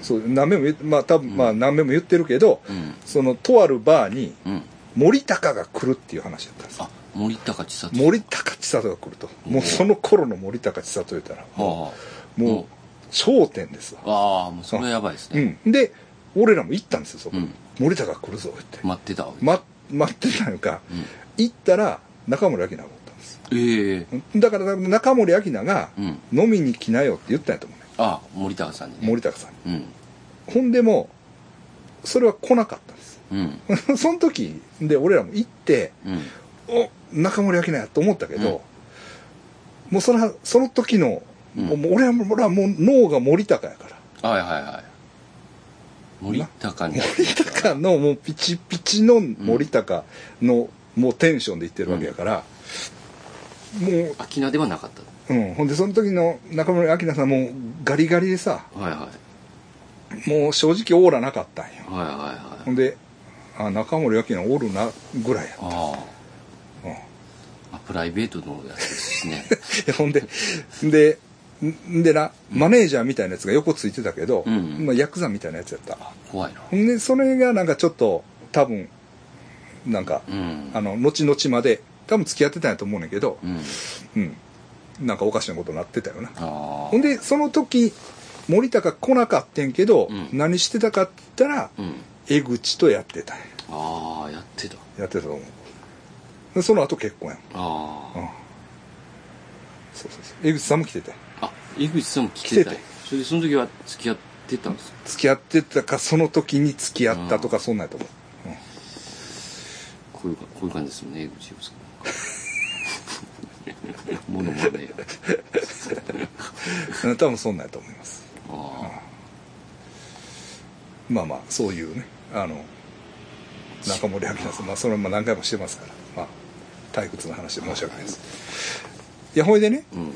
そう何遍も言っまあ多分、うん。まあ何遍も言ってるけどあうん。そのとあるバーにうん。森高が来るっていう話だったんですあ森高千里。森高千里が来ると。もうその頃の森高千里言ったらもはうもう頂点ですわ。あああもうそれはやばいですうねん。で俺らも行ったんですよそこ、うん。森高来るぞって、待ってたわけ。ま、待ってたのか。うん。行ったら中森明菜がおったんです。ええ。だから中森明菜がうん。飲みに来なよって言ったんやと思うねあ森高さんにね。森高さんに。うん。ほんでもそれは来なかったんです。うん。その時で俺らも行ってうん。お中森明菜やと思ったけど、もうそれはその時の、うん。もう俺はもう俺はもう脳が森高やから。はいはいはい森高に森高のもうピチピチの森高のもうテンションで言ってるわけやから、もう秋名ではなかった。うん、ほんでその時の中村明菜さんもうガリガリでさはいはい。もう正直オーラなかったんよ。はいはいはい。ほんであ中森明菜おるなぐらいやった、あうん、プライベートのやつですしね。やほんででんでなマネージャーみたいなやつが横ついてたけど、うん。まあ、ヤクザみたいなやつやった。怖いな。でそれがなんかちょっと多分なんか、うん。あの後々まで多分付き合ってたんやと思うねんけどうん。うん。なんかおかしなことになってたよな。ああほんでその時森高来なかったんけど、うん。何してたかって言ったらうん。江口とやってたんや。ああやってた。やってたと思う。でその後結婚やん。ああうん。そうそうそう。江口さんも来てて。あ井口さんも来てた。それでその時は付き合ってたんですか？付き合ってたかその時に付き合ったとかそんなんやと思う、こういうかこういう感じですよね江口洋介モノマネやうん、多分そんなんやと思います。あまあまあそういうねあの中森明菜さんまあそれも何回もしてますからまあ退屈な話で申し訳ないです。いやほいでね、あうん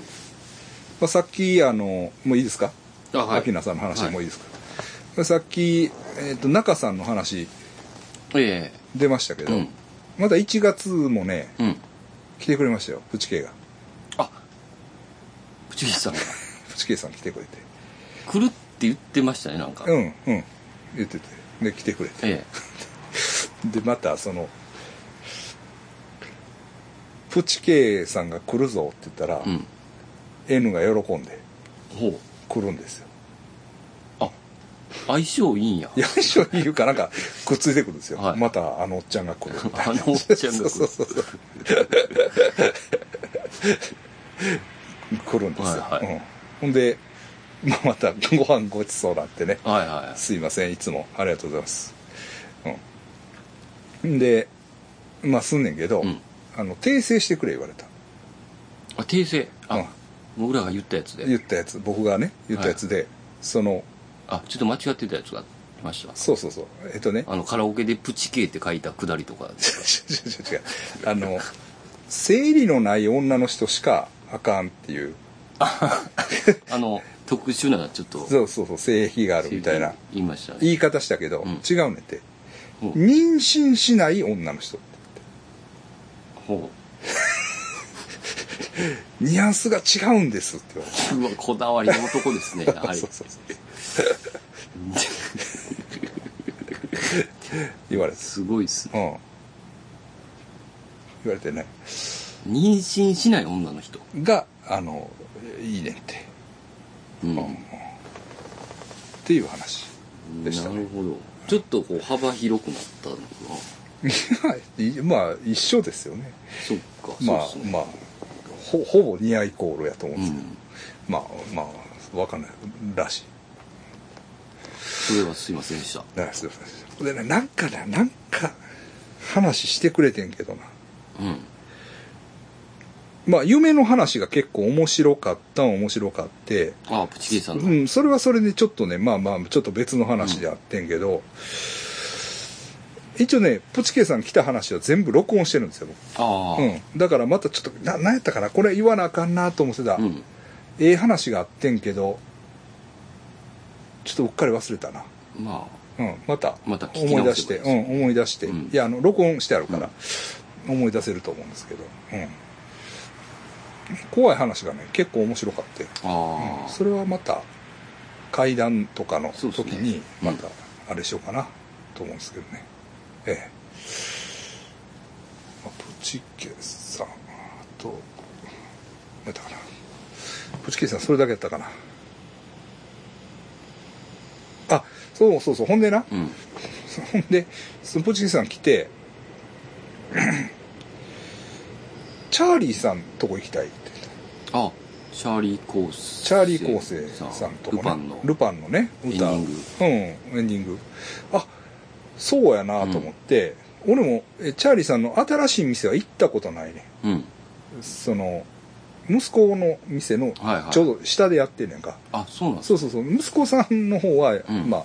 まあ、さっきあのもういいですか？あはい。さんの話はいもういいですか、さっき、えー、と中さんの話え出ましたけど、うん。まだ1月もねえうん。来てくれましたよプチケイが。あプチキさんが。プチケイさん来てくれて。来るって言ってましたねなんか、うんうん。言ってて。で来てくれて。え でまたそのプチケイさんが来るぞって言ったら、えうん N が喜んでほう。来るんですよ。あ相性いいんや。いや一緒に言うかなんかくっついてくるんですよ、はい。またあのおっちゃんが来る。みたいなあのおっちゃんが来る。そうそうそう来るんですよ、はいはい。うん、ほんで、まあ、またご飯ごちそうなってね。はいはいすいませんいつも。ありがとうございます。うんん。でまあすんねんけど、うん。あの訂正してくれ言われた。あ訂正。あ、うん僕らが言ったやつで。言ったやつ。僕がね言ったやつで、そのあちょっと間違ってたやつがありました。そうそうそう。えっとね。あのカラオケでプチケイって書いたくだりとか。違う違う違うあの生理のない女の人しかあかんっていう。あの特殊なちょっと。そうそうそう。性癖があるみたいな。言いましたね。言い方したけど、うん。違うねんて。妊娠しない女の人ほ ニュアンスが違うんですって言われて。こだわりの男ですねはい そうそうそう。言われて。すごいっすね。うん。言われてね妊娠しない女の人？があのいいねんって。うん、うん。っていう話でしたね。なるほど。ちょっとこう幅広くなったのかな。まあ一緒ですよね。そっかまあね。まあほほぼニアイコールやと思うんうですけど、ん。まあまあわかんないらしい。それはすいませんでした。すいませんでねなんかねなんか話してくれてんけどな。うん。まあ夢の話が結構面白かったん面白かって。あプチケイさんの、うんそれはそれでちょっとねまあまあちょっと別の話であってんけど、一応ねプチケイさん来た話は全部録音してるんですようん、だからまたちょっとな何やったかな？これ言わなあかんなと思ってた、うん。ええ話があってんけどちょっとうっかり忘れたな、まうん、またまた思い出して、うん、思い出して、うん。いやあの録音してあるから、思い出せると思うんですけど、うん、怖い話がね結構面白かって、ああ。あ、それはまた階段とかの時にまたあれしようかなと思うんですけどね、ええ、まあ、プチケさんあと何やったかなプチケさんそれだけやったかな。あそうそうそうほんでな。うん。ほんでそのプチケさん来てチャーリーさんとこ行きたいって言ってあチャーリー・コーセチャーリー昴生さんとか、ね、ルパンの。ルパンのね歌エンディうんエンディング。あそうやなと思って、俺もえチャーリーさんの新しい店は行ったことないねうん。その息子の店のはいはい。ちょうど下でやってんねんか、あそうなんそうそうそう。息子さんの方は、ん。まあ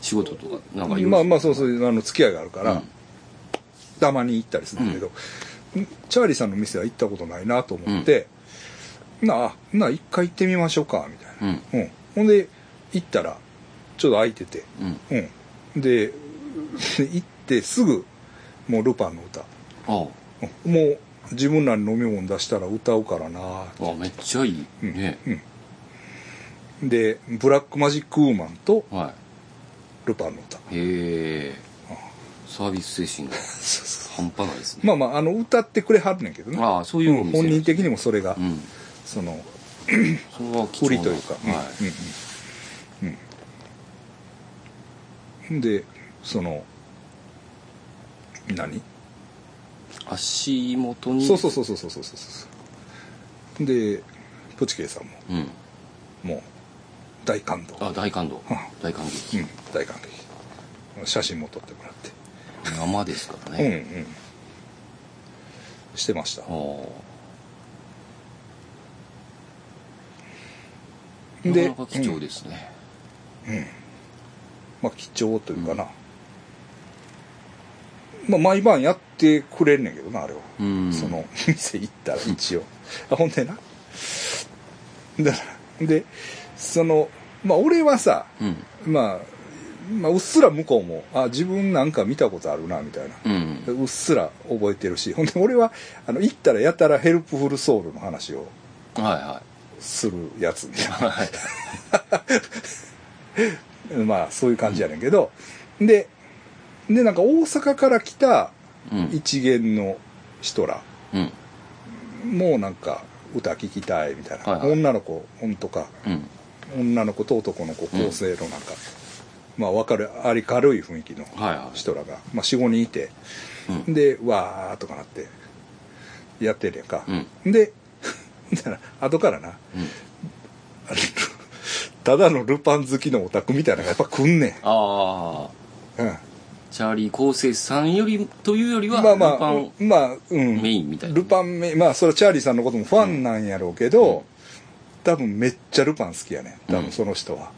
仕事とかなんかまあまあそうそういうあの付き合いがあるから、うん。たまに行ったりするんだけど、チャーリーさんの店は行ったことないなと思って、なあなあ一回行ってみましょうかみたいな、うん。うん。ほんで行ったらちょっと空いてて、うん。うん、で行ってすぐもうルパンの歌、あもう自分らに飲み物出したら歌うからなあめっちゃいい。ね、でブラックマジックウーマンとはルパンの歌。いへえ。サービス精神が 半端ないですね。まあまああの歌ってくれはるねんけどね。ああそういうおうん。店本人的にもそれが、うん。その売りというか、はい。うんうんうん。でその何？足元に？そうそうそうそうそうそうそうでポチケイさんも、うん、もう大感動。あ大感動、大感激、うん、大感激。写真も撮ってもらって。生ですからね。うんうん。してました。で、ね、うん、うん、まあ貴重というかな、うん。まあ毎晩やってくれんねんけどなあれは、うん。その 店行ったら一応。あほんでな。だからでそのまあ俺はさうん。まあまあうっすら向こうもあ自分なんか見たことあるなみたいな。うん。うっすら覚えてるし。ほんで俺はあの行ったらやたら Helpful Soul の話をはいはするやつ。みたいいはい。な まあそういう感じやねんけど。ででなんか大阪から来たうん。一元の人ら。うん。もうなんか歌聴きたいみたいな、はいはい。女の子本とか。うん。女の子と男の子構成のなんか、まあ分かるあり軽い雰囲気のはいはい。人らが、まあ、45人いて。うん。でわーとかなって。やってるやんか、うん。でだから後からな。うん。あ のただのルパン好きのオタクみたいなのがやっぱ来んねああん、うん、チャーリー昴生さんよりというよりはまあまあルパンまあうん。メインみたいな。ルパンメインまあそれはチャーリーさんのこともファンなんやろうけど、多分めっちゃルパン好きやね多分その人は、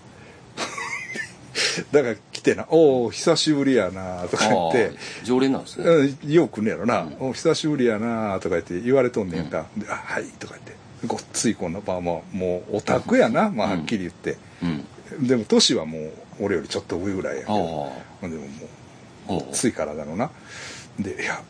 だから来てな「おお久しぶりやな」とか言って。常連なんですね。うんよく来んねやろな。うん「お久しぶりやな」とか言って言われとんねやんか「であはい」とか言って。ごっついこんなまあまあもうオタクやな、まあはっきり言って、うん。でも年はもう俺よりちょっと上ぐらいやけど。でももうつい体のな。でいや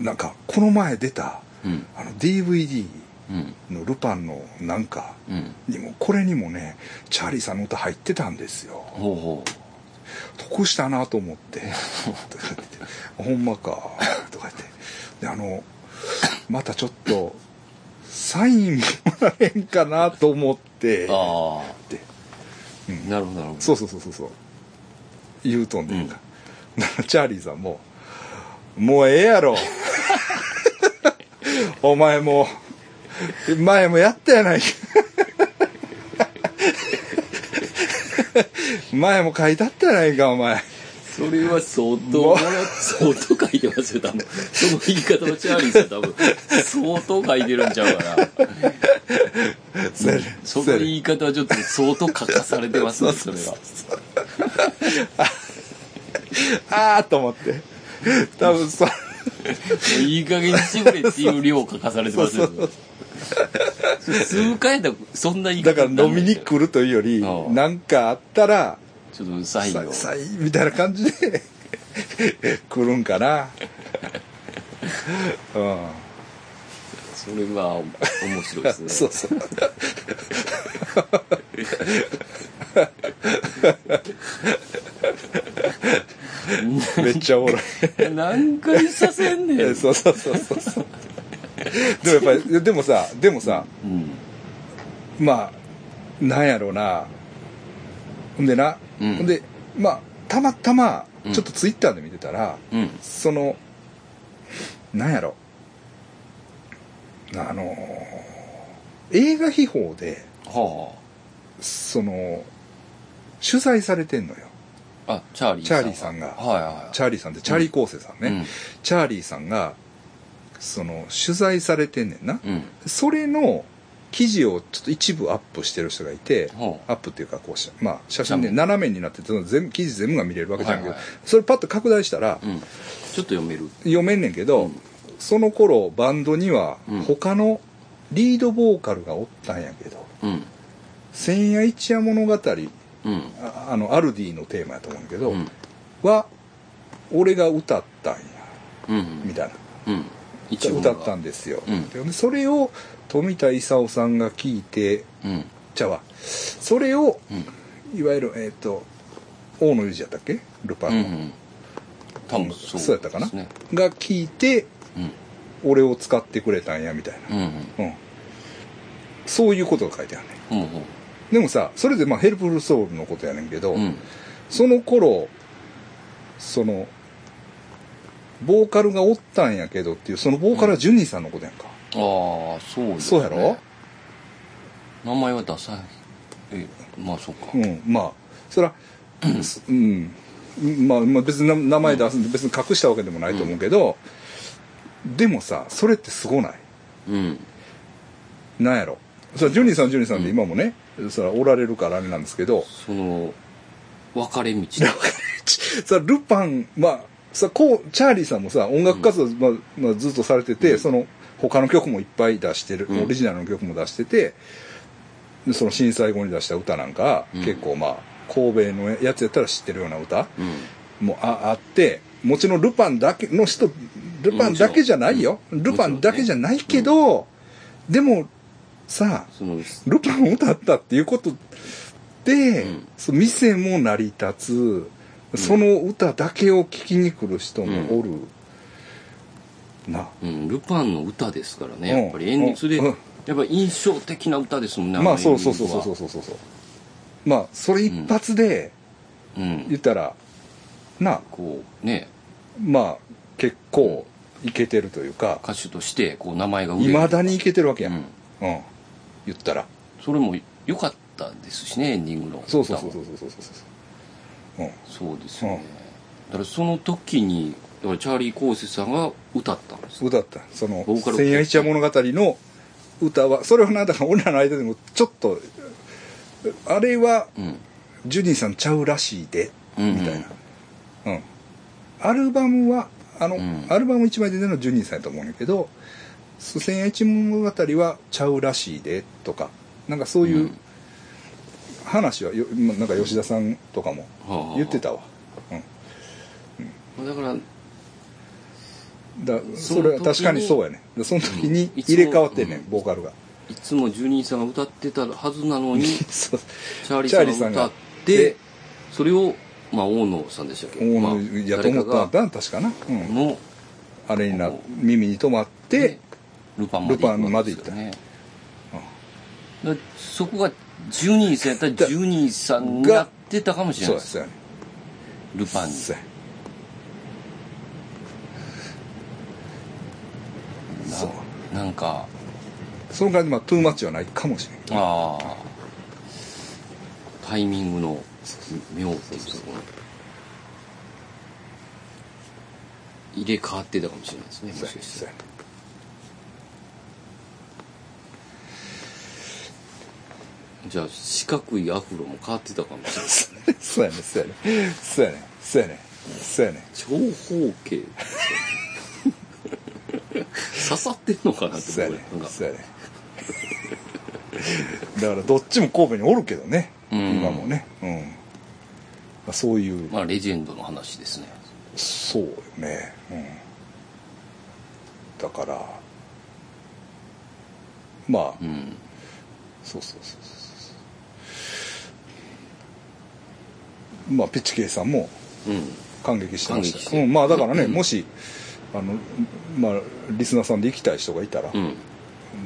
なんかこの前出たうん。あの DVD うん。のルパンのなんかうん。にもこれにもねチャーリーさんの歌入ってたんですよ。得したなと思って。とか言ってほんまかとか言って。であのまたちょっとサインもらえんかなと思って。うあって、うあん、なるほどなるほど。そうそうそうそうそう。言うとんねんか、だから チャーリーさんも「もうええやろ。お前もう前もやったやない。か 前も書いてあったやないかお前。それは相当相当書いてますよ多分。その言い方のチャーリーさん多分。相当書いてるんちゃうかな。そやねその言い方はちょっと相当書かされてますねそれはああと思って。多分そいい加減にしてくれっていう量書かされてますよ。そう数回やったらそんな言いだ方から飲みに来るというよりああ。なんかあったらちょっとサインを。ささいみたいな感じで 来るんかな。うんそれは面白いですね。そうそう。めっちゃおもろい。何回させんねん。そうそうそうそうそう。でもやっぱりでもさでもさうん。まあなんやろうな。ほんでな、うん。ほんでまあたまたまうん。ちょっとツイッターで見てたら、うん。そのなんやろあの映画秘宝ではその取材されてんのよ。ああチャーリーチャーリーさんが。はいはいチャーリーさんってチャーリー昴生さんね、うん。チャーリーさんがその取材されてんねんな、うん。それの記事をちょっと一部アップしてる人がいて、アップっていうかこうし、まあ、写真で斜斜めになって全部記事全部が見れるわけじゃないけど、はいはい。それパッと拡大したら、うん。ちょっと読める。読めんねんけど、うんその頃バンドにはうん。他のリードボーカルがおったんやけどうん「千夜一夜物語」うん。ああのアルディのテーマやと思うんやけど、うん。は俺が歌ったんやうん。みたいな。歌ったんですよ、うん。でそれを富田勲さんが聞いてうん。じゃあわ。それをうん。いわゆるえっ、と大野裕二やったっけ？ルパンの、多分そうやったかな、が聞いてうん俺を使ってくれたんやみたいうんうん。な、うん、そういうことが書いてあるねほうほでもさそれでまあ Helpful Soul のことやねんけど、ううん。その頃そのボーカルがおったんやけどっていうそのボーカルはジュニーさんのことやんか、ああそうですそうやろ？名前はダサいえまあそうか。うん、まあそら、うん。まあ、まあ別に名名前出すんで別に隠したわけでもないと思うけど、でもさそれってすごない？うん。なんやろ？それジュニーさんはジュニーさんで今もね、そらおられるからあれなんですけど。その分かれ道。さルパンまあさこうチャーリーさんもさ音楽活動、まあまあ、ずっとされてて、その他の曲もいっぱい出してる、うん。オリジナルの曲も出しててでその震災後に出した歌なんか、うん。結構まあ神戸のやつやったら知ってるような歌、うん。もああってもちろんルパンだけの人ルパンだけじゃないよ、うん。ルパンだけじゃないけど、でもさそのルパンを歌ったっていうことで、うん。その店も成り立つ。その歌だけを聴きに来る人もおる、な。うん、ルパンの歌ですからね。うん。やっぱりエンディングそれでうん。やっぱ印象的な歌ですもんねまあそうそうそうそうそうそう。そうまあそれ一発でうん。言ったら、な。こうね。まあ結構いけてるというか歌手としてこう名前がいる。まだにいけてるわけや。ん、ううん。ん言ったら。それも良かったですしねエンディングのそうそうそうそうそうそうそうう。ん。そうですよね、だからその時にだからチャーリー・コーセさんが歌ったんです。歌った。そのボーカル「千夜一夜物語」の歌はそれはなんだか俺らの間でもちょっとあれはうん。ジュニーさんちゃうらしいでうん。みたいな。うん。アルバムはあの、うん。アルバム1枚で出るのはジュニーさんやと思うんやけど「千夜一夜物語」はちゃうらしいでとかなんかそういううん。話はよまなんか吉田さんとかも言ってたわ、うん、だからだそれは確かにそうやね。でその時に入れ替わってんねん、うん。ボーカルが。いつもジュニーさんが歌ってたはずなのに チャーリーさんが歌ってでそれを、まあ、大野さんでしたっけ？大まあ野やと思ったんだ確かな、うん、のあれにな耳に止まって、ルパンまで行くわけですよね。だからそこがジュニーさんやったらジュニーさんがやってたかもしれないです。そうやそうやねルパンに。そうなんか。その感じまあトゥーマッチはないかもしれないああ。タイミングの妙っていうかこの入れ替わってたかもしれないですねもしかしたらじゃあ四角いアフロも変わってたかもしれないそうやねそうやね。そうやねそうやね。そうやね。長方形ですよ刺さってんのかなってそうやねそうやね。だからどっちも神戸におるけどね、うん今もね。うん、まあ、そういう、まあレジェンドの話ですね。そうよね、うん、だからまあ、うん。そうそうそうそうまあピッチケイさんもうん。感激してまし、た。て。うん、まあだからね、うん。もしあのまあリスナーさんで行きたい人がいたら、うん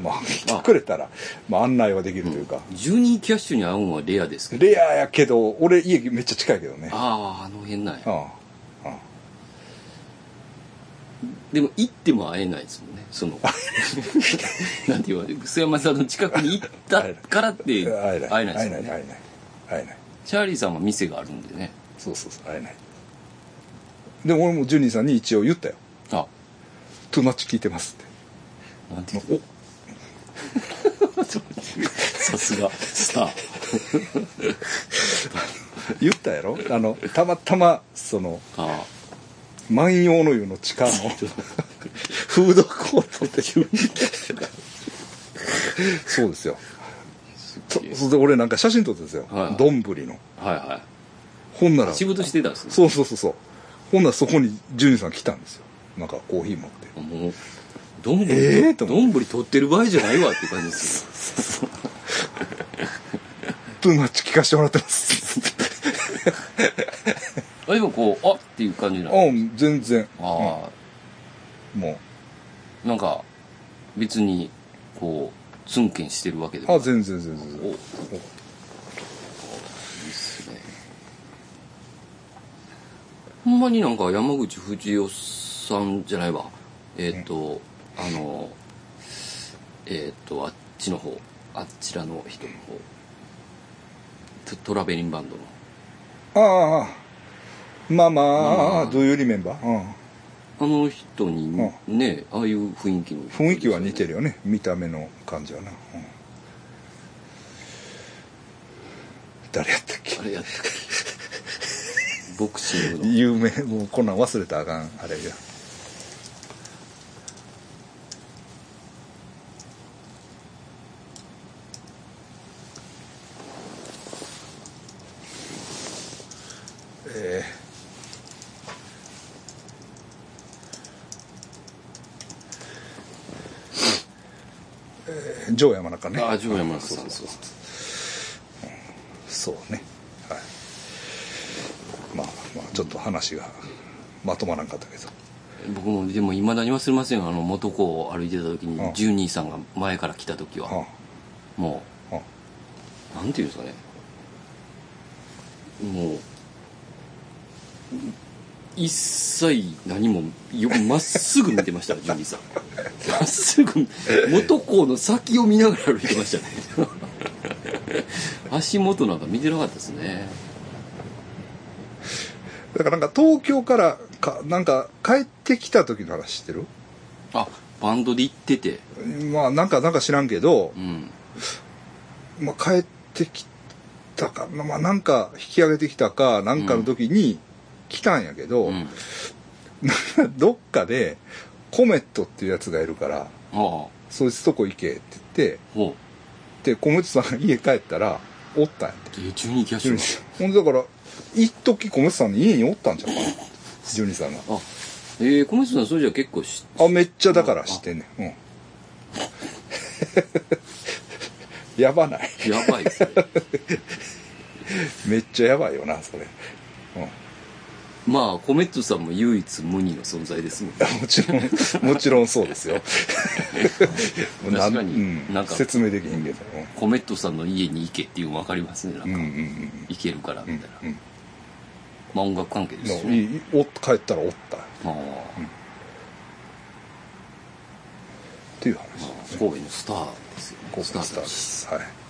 まあ来てくれたらまあ、案内はできるというか、ジュニーキャッシュに会うのはレアですけど。レアやけど俺家めっちゃ近いけどね。ああああの辺なんや。あああでも行っても会えないですもんねその。なんていうの楠山さんの近くに行ったからって会えない。ですもんね。会えない会えない会えない。チャーリーさんは店があるんでね。そうそうそう会えない。でも俺もジュニーさんに一応言ったよ。あ「トゥーマッチ聞いてます」って。なんていうおさすが。スター言ったやろ？あのたまたまそのあ万葉の湯の地下の。フードコートっていうそうですよ。そそれで俺なんか写真撮ってたんですよ。はい丼、ぶりの。あはいはほんならい仕事してたんですね。そうそうそうそう。ほんならそこにジュニさん来たんですよ。なんかコーヒー持ってどんぶり、えー？どんぶり取ってる場合じゃないわって感じですよ。トゥーマッチ聞かせてもらってます。あでもこうあっていう感じなうのん全然。あうん。もあなんか別にこうツンケンしてるわけでうも。あ全然全然。全然おいいっすね。ほんまになんか山口藤代さんじゃないわ。えっ、と、あのえっ、とあっちの方あちらの人の方。トトラベリンバンドの。ああまあまあ、うんどういうリメンバー、うん、あの人にね、ああいう雰囲気の。雰囲気は似てるよね。見た目の感じはな、うん。誰やったっけ？あれやったっけ？ボクシングの。有名。もうこんなん忘れたらあかん。あれやえー。えー、ジョー山中ね。ああジョー山そうそうそうそうね。はい。まあまあちょっと話がまとまらんかったけど。僕もでもいまだに忘れませんよ。あの元子を歩いてた時にうん。ジュニーさんが前から来た時は。はもあはうなんていうんですかね。もう一切何もよまっすぐ見てましたジュニーさん。まっすぐ元子の先を見ながら歩いてましたね。足元なんか見てなかったですね。だからなんか東京からかなんか帰ってきた時の話知ってる？あバンドで行ってて。まあなんかなんか知らんけどう、ん。まあ、帰ってきたかまあなんか引き上げてきたかなんかの時に来たんやけど、うん。どっかでコメットっていうやつがいるからそいつとこ行けって言ってほでコメットさんが家帰ったらおったんやってうで12キャッシュほんでだから一時コメットさんの家におったんちゃうかなジュニさんが。あ。えー、小松さんそれじゃ結構しあめっちゃだから知ってんねん。うん。やばない。やばい めっちゃやばいよなそれ、うんまあコメットさんも唯一無二の存在ですもんね。もちろん、もちろんそうですよ。確かにうん。なんか説明できへんけど。コメットさんの家に行けっていうの分かりますねなんか、うんうんうん行けるからうんみたいな、うんまあ音楽関係ですよのね。いお帰ったらおった。っあ。あていう話。まあ神戸のスターですよ神戸スターです。はい。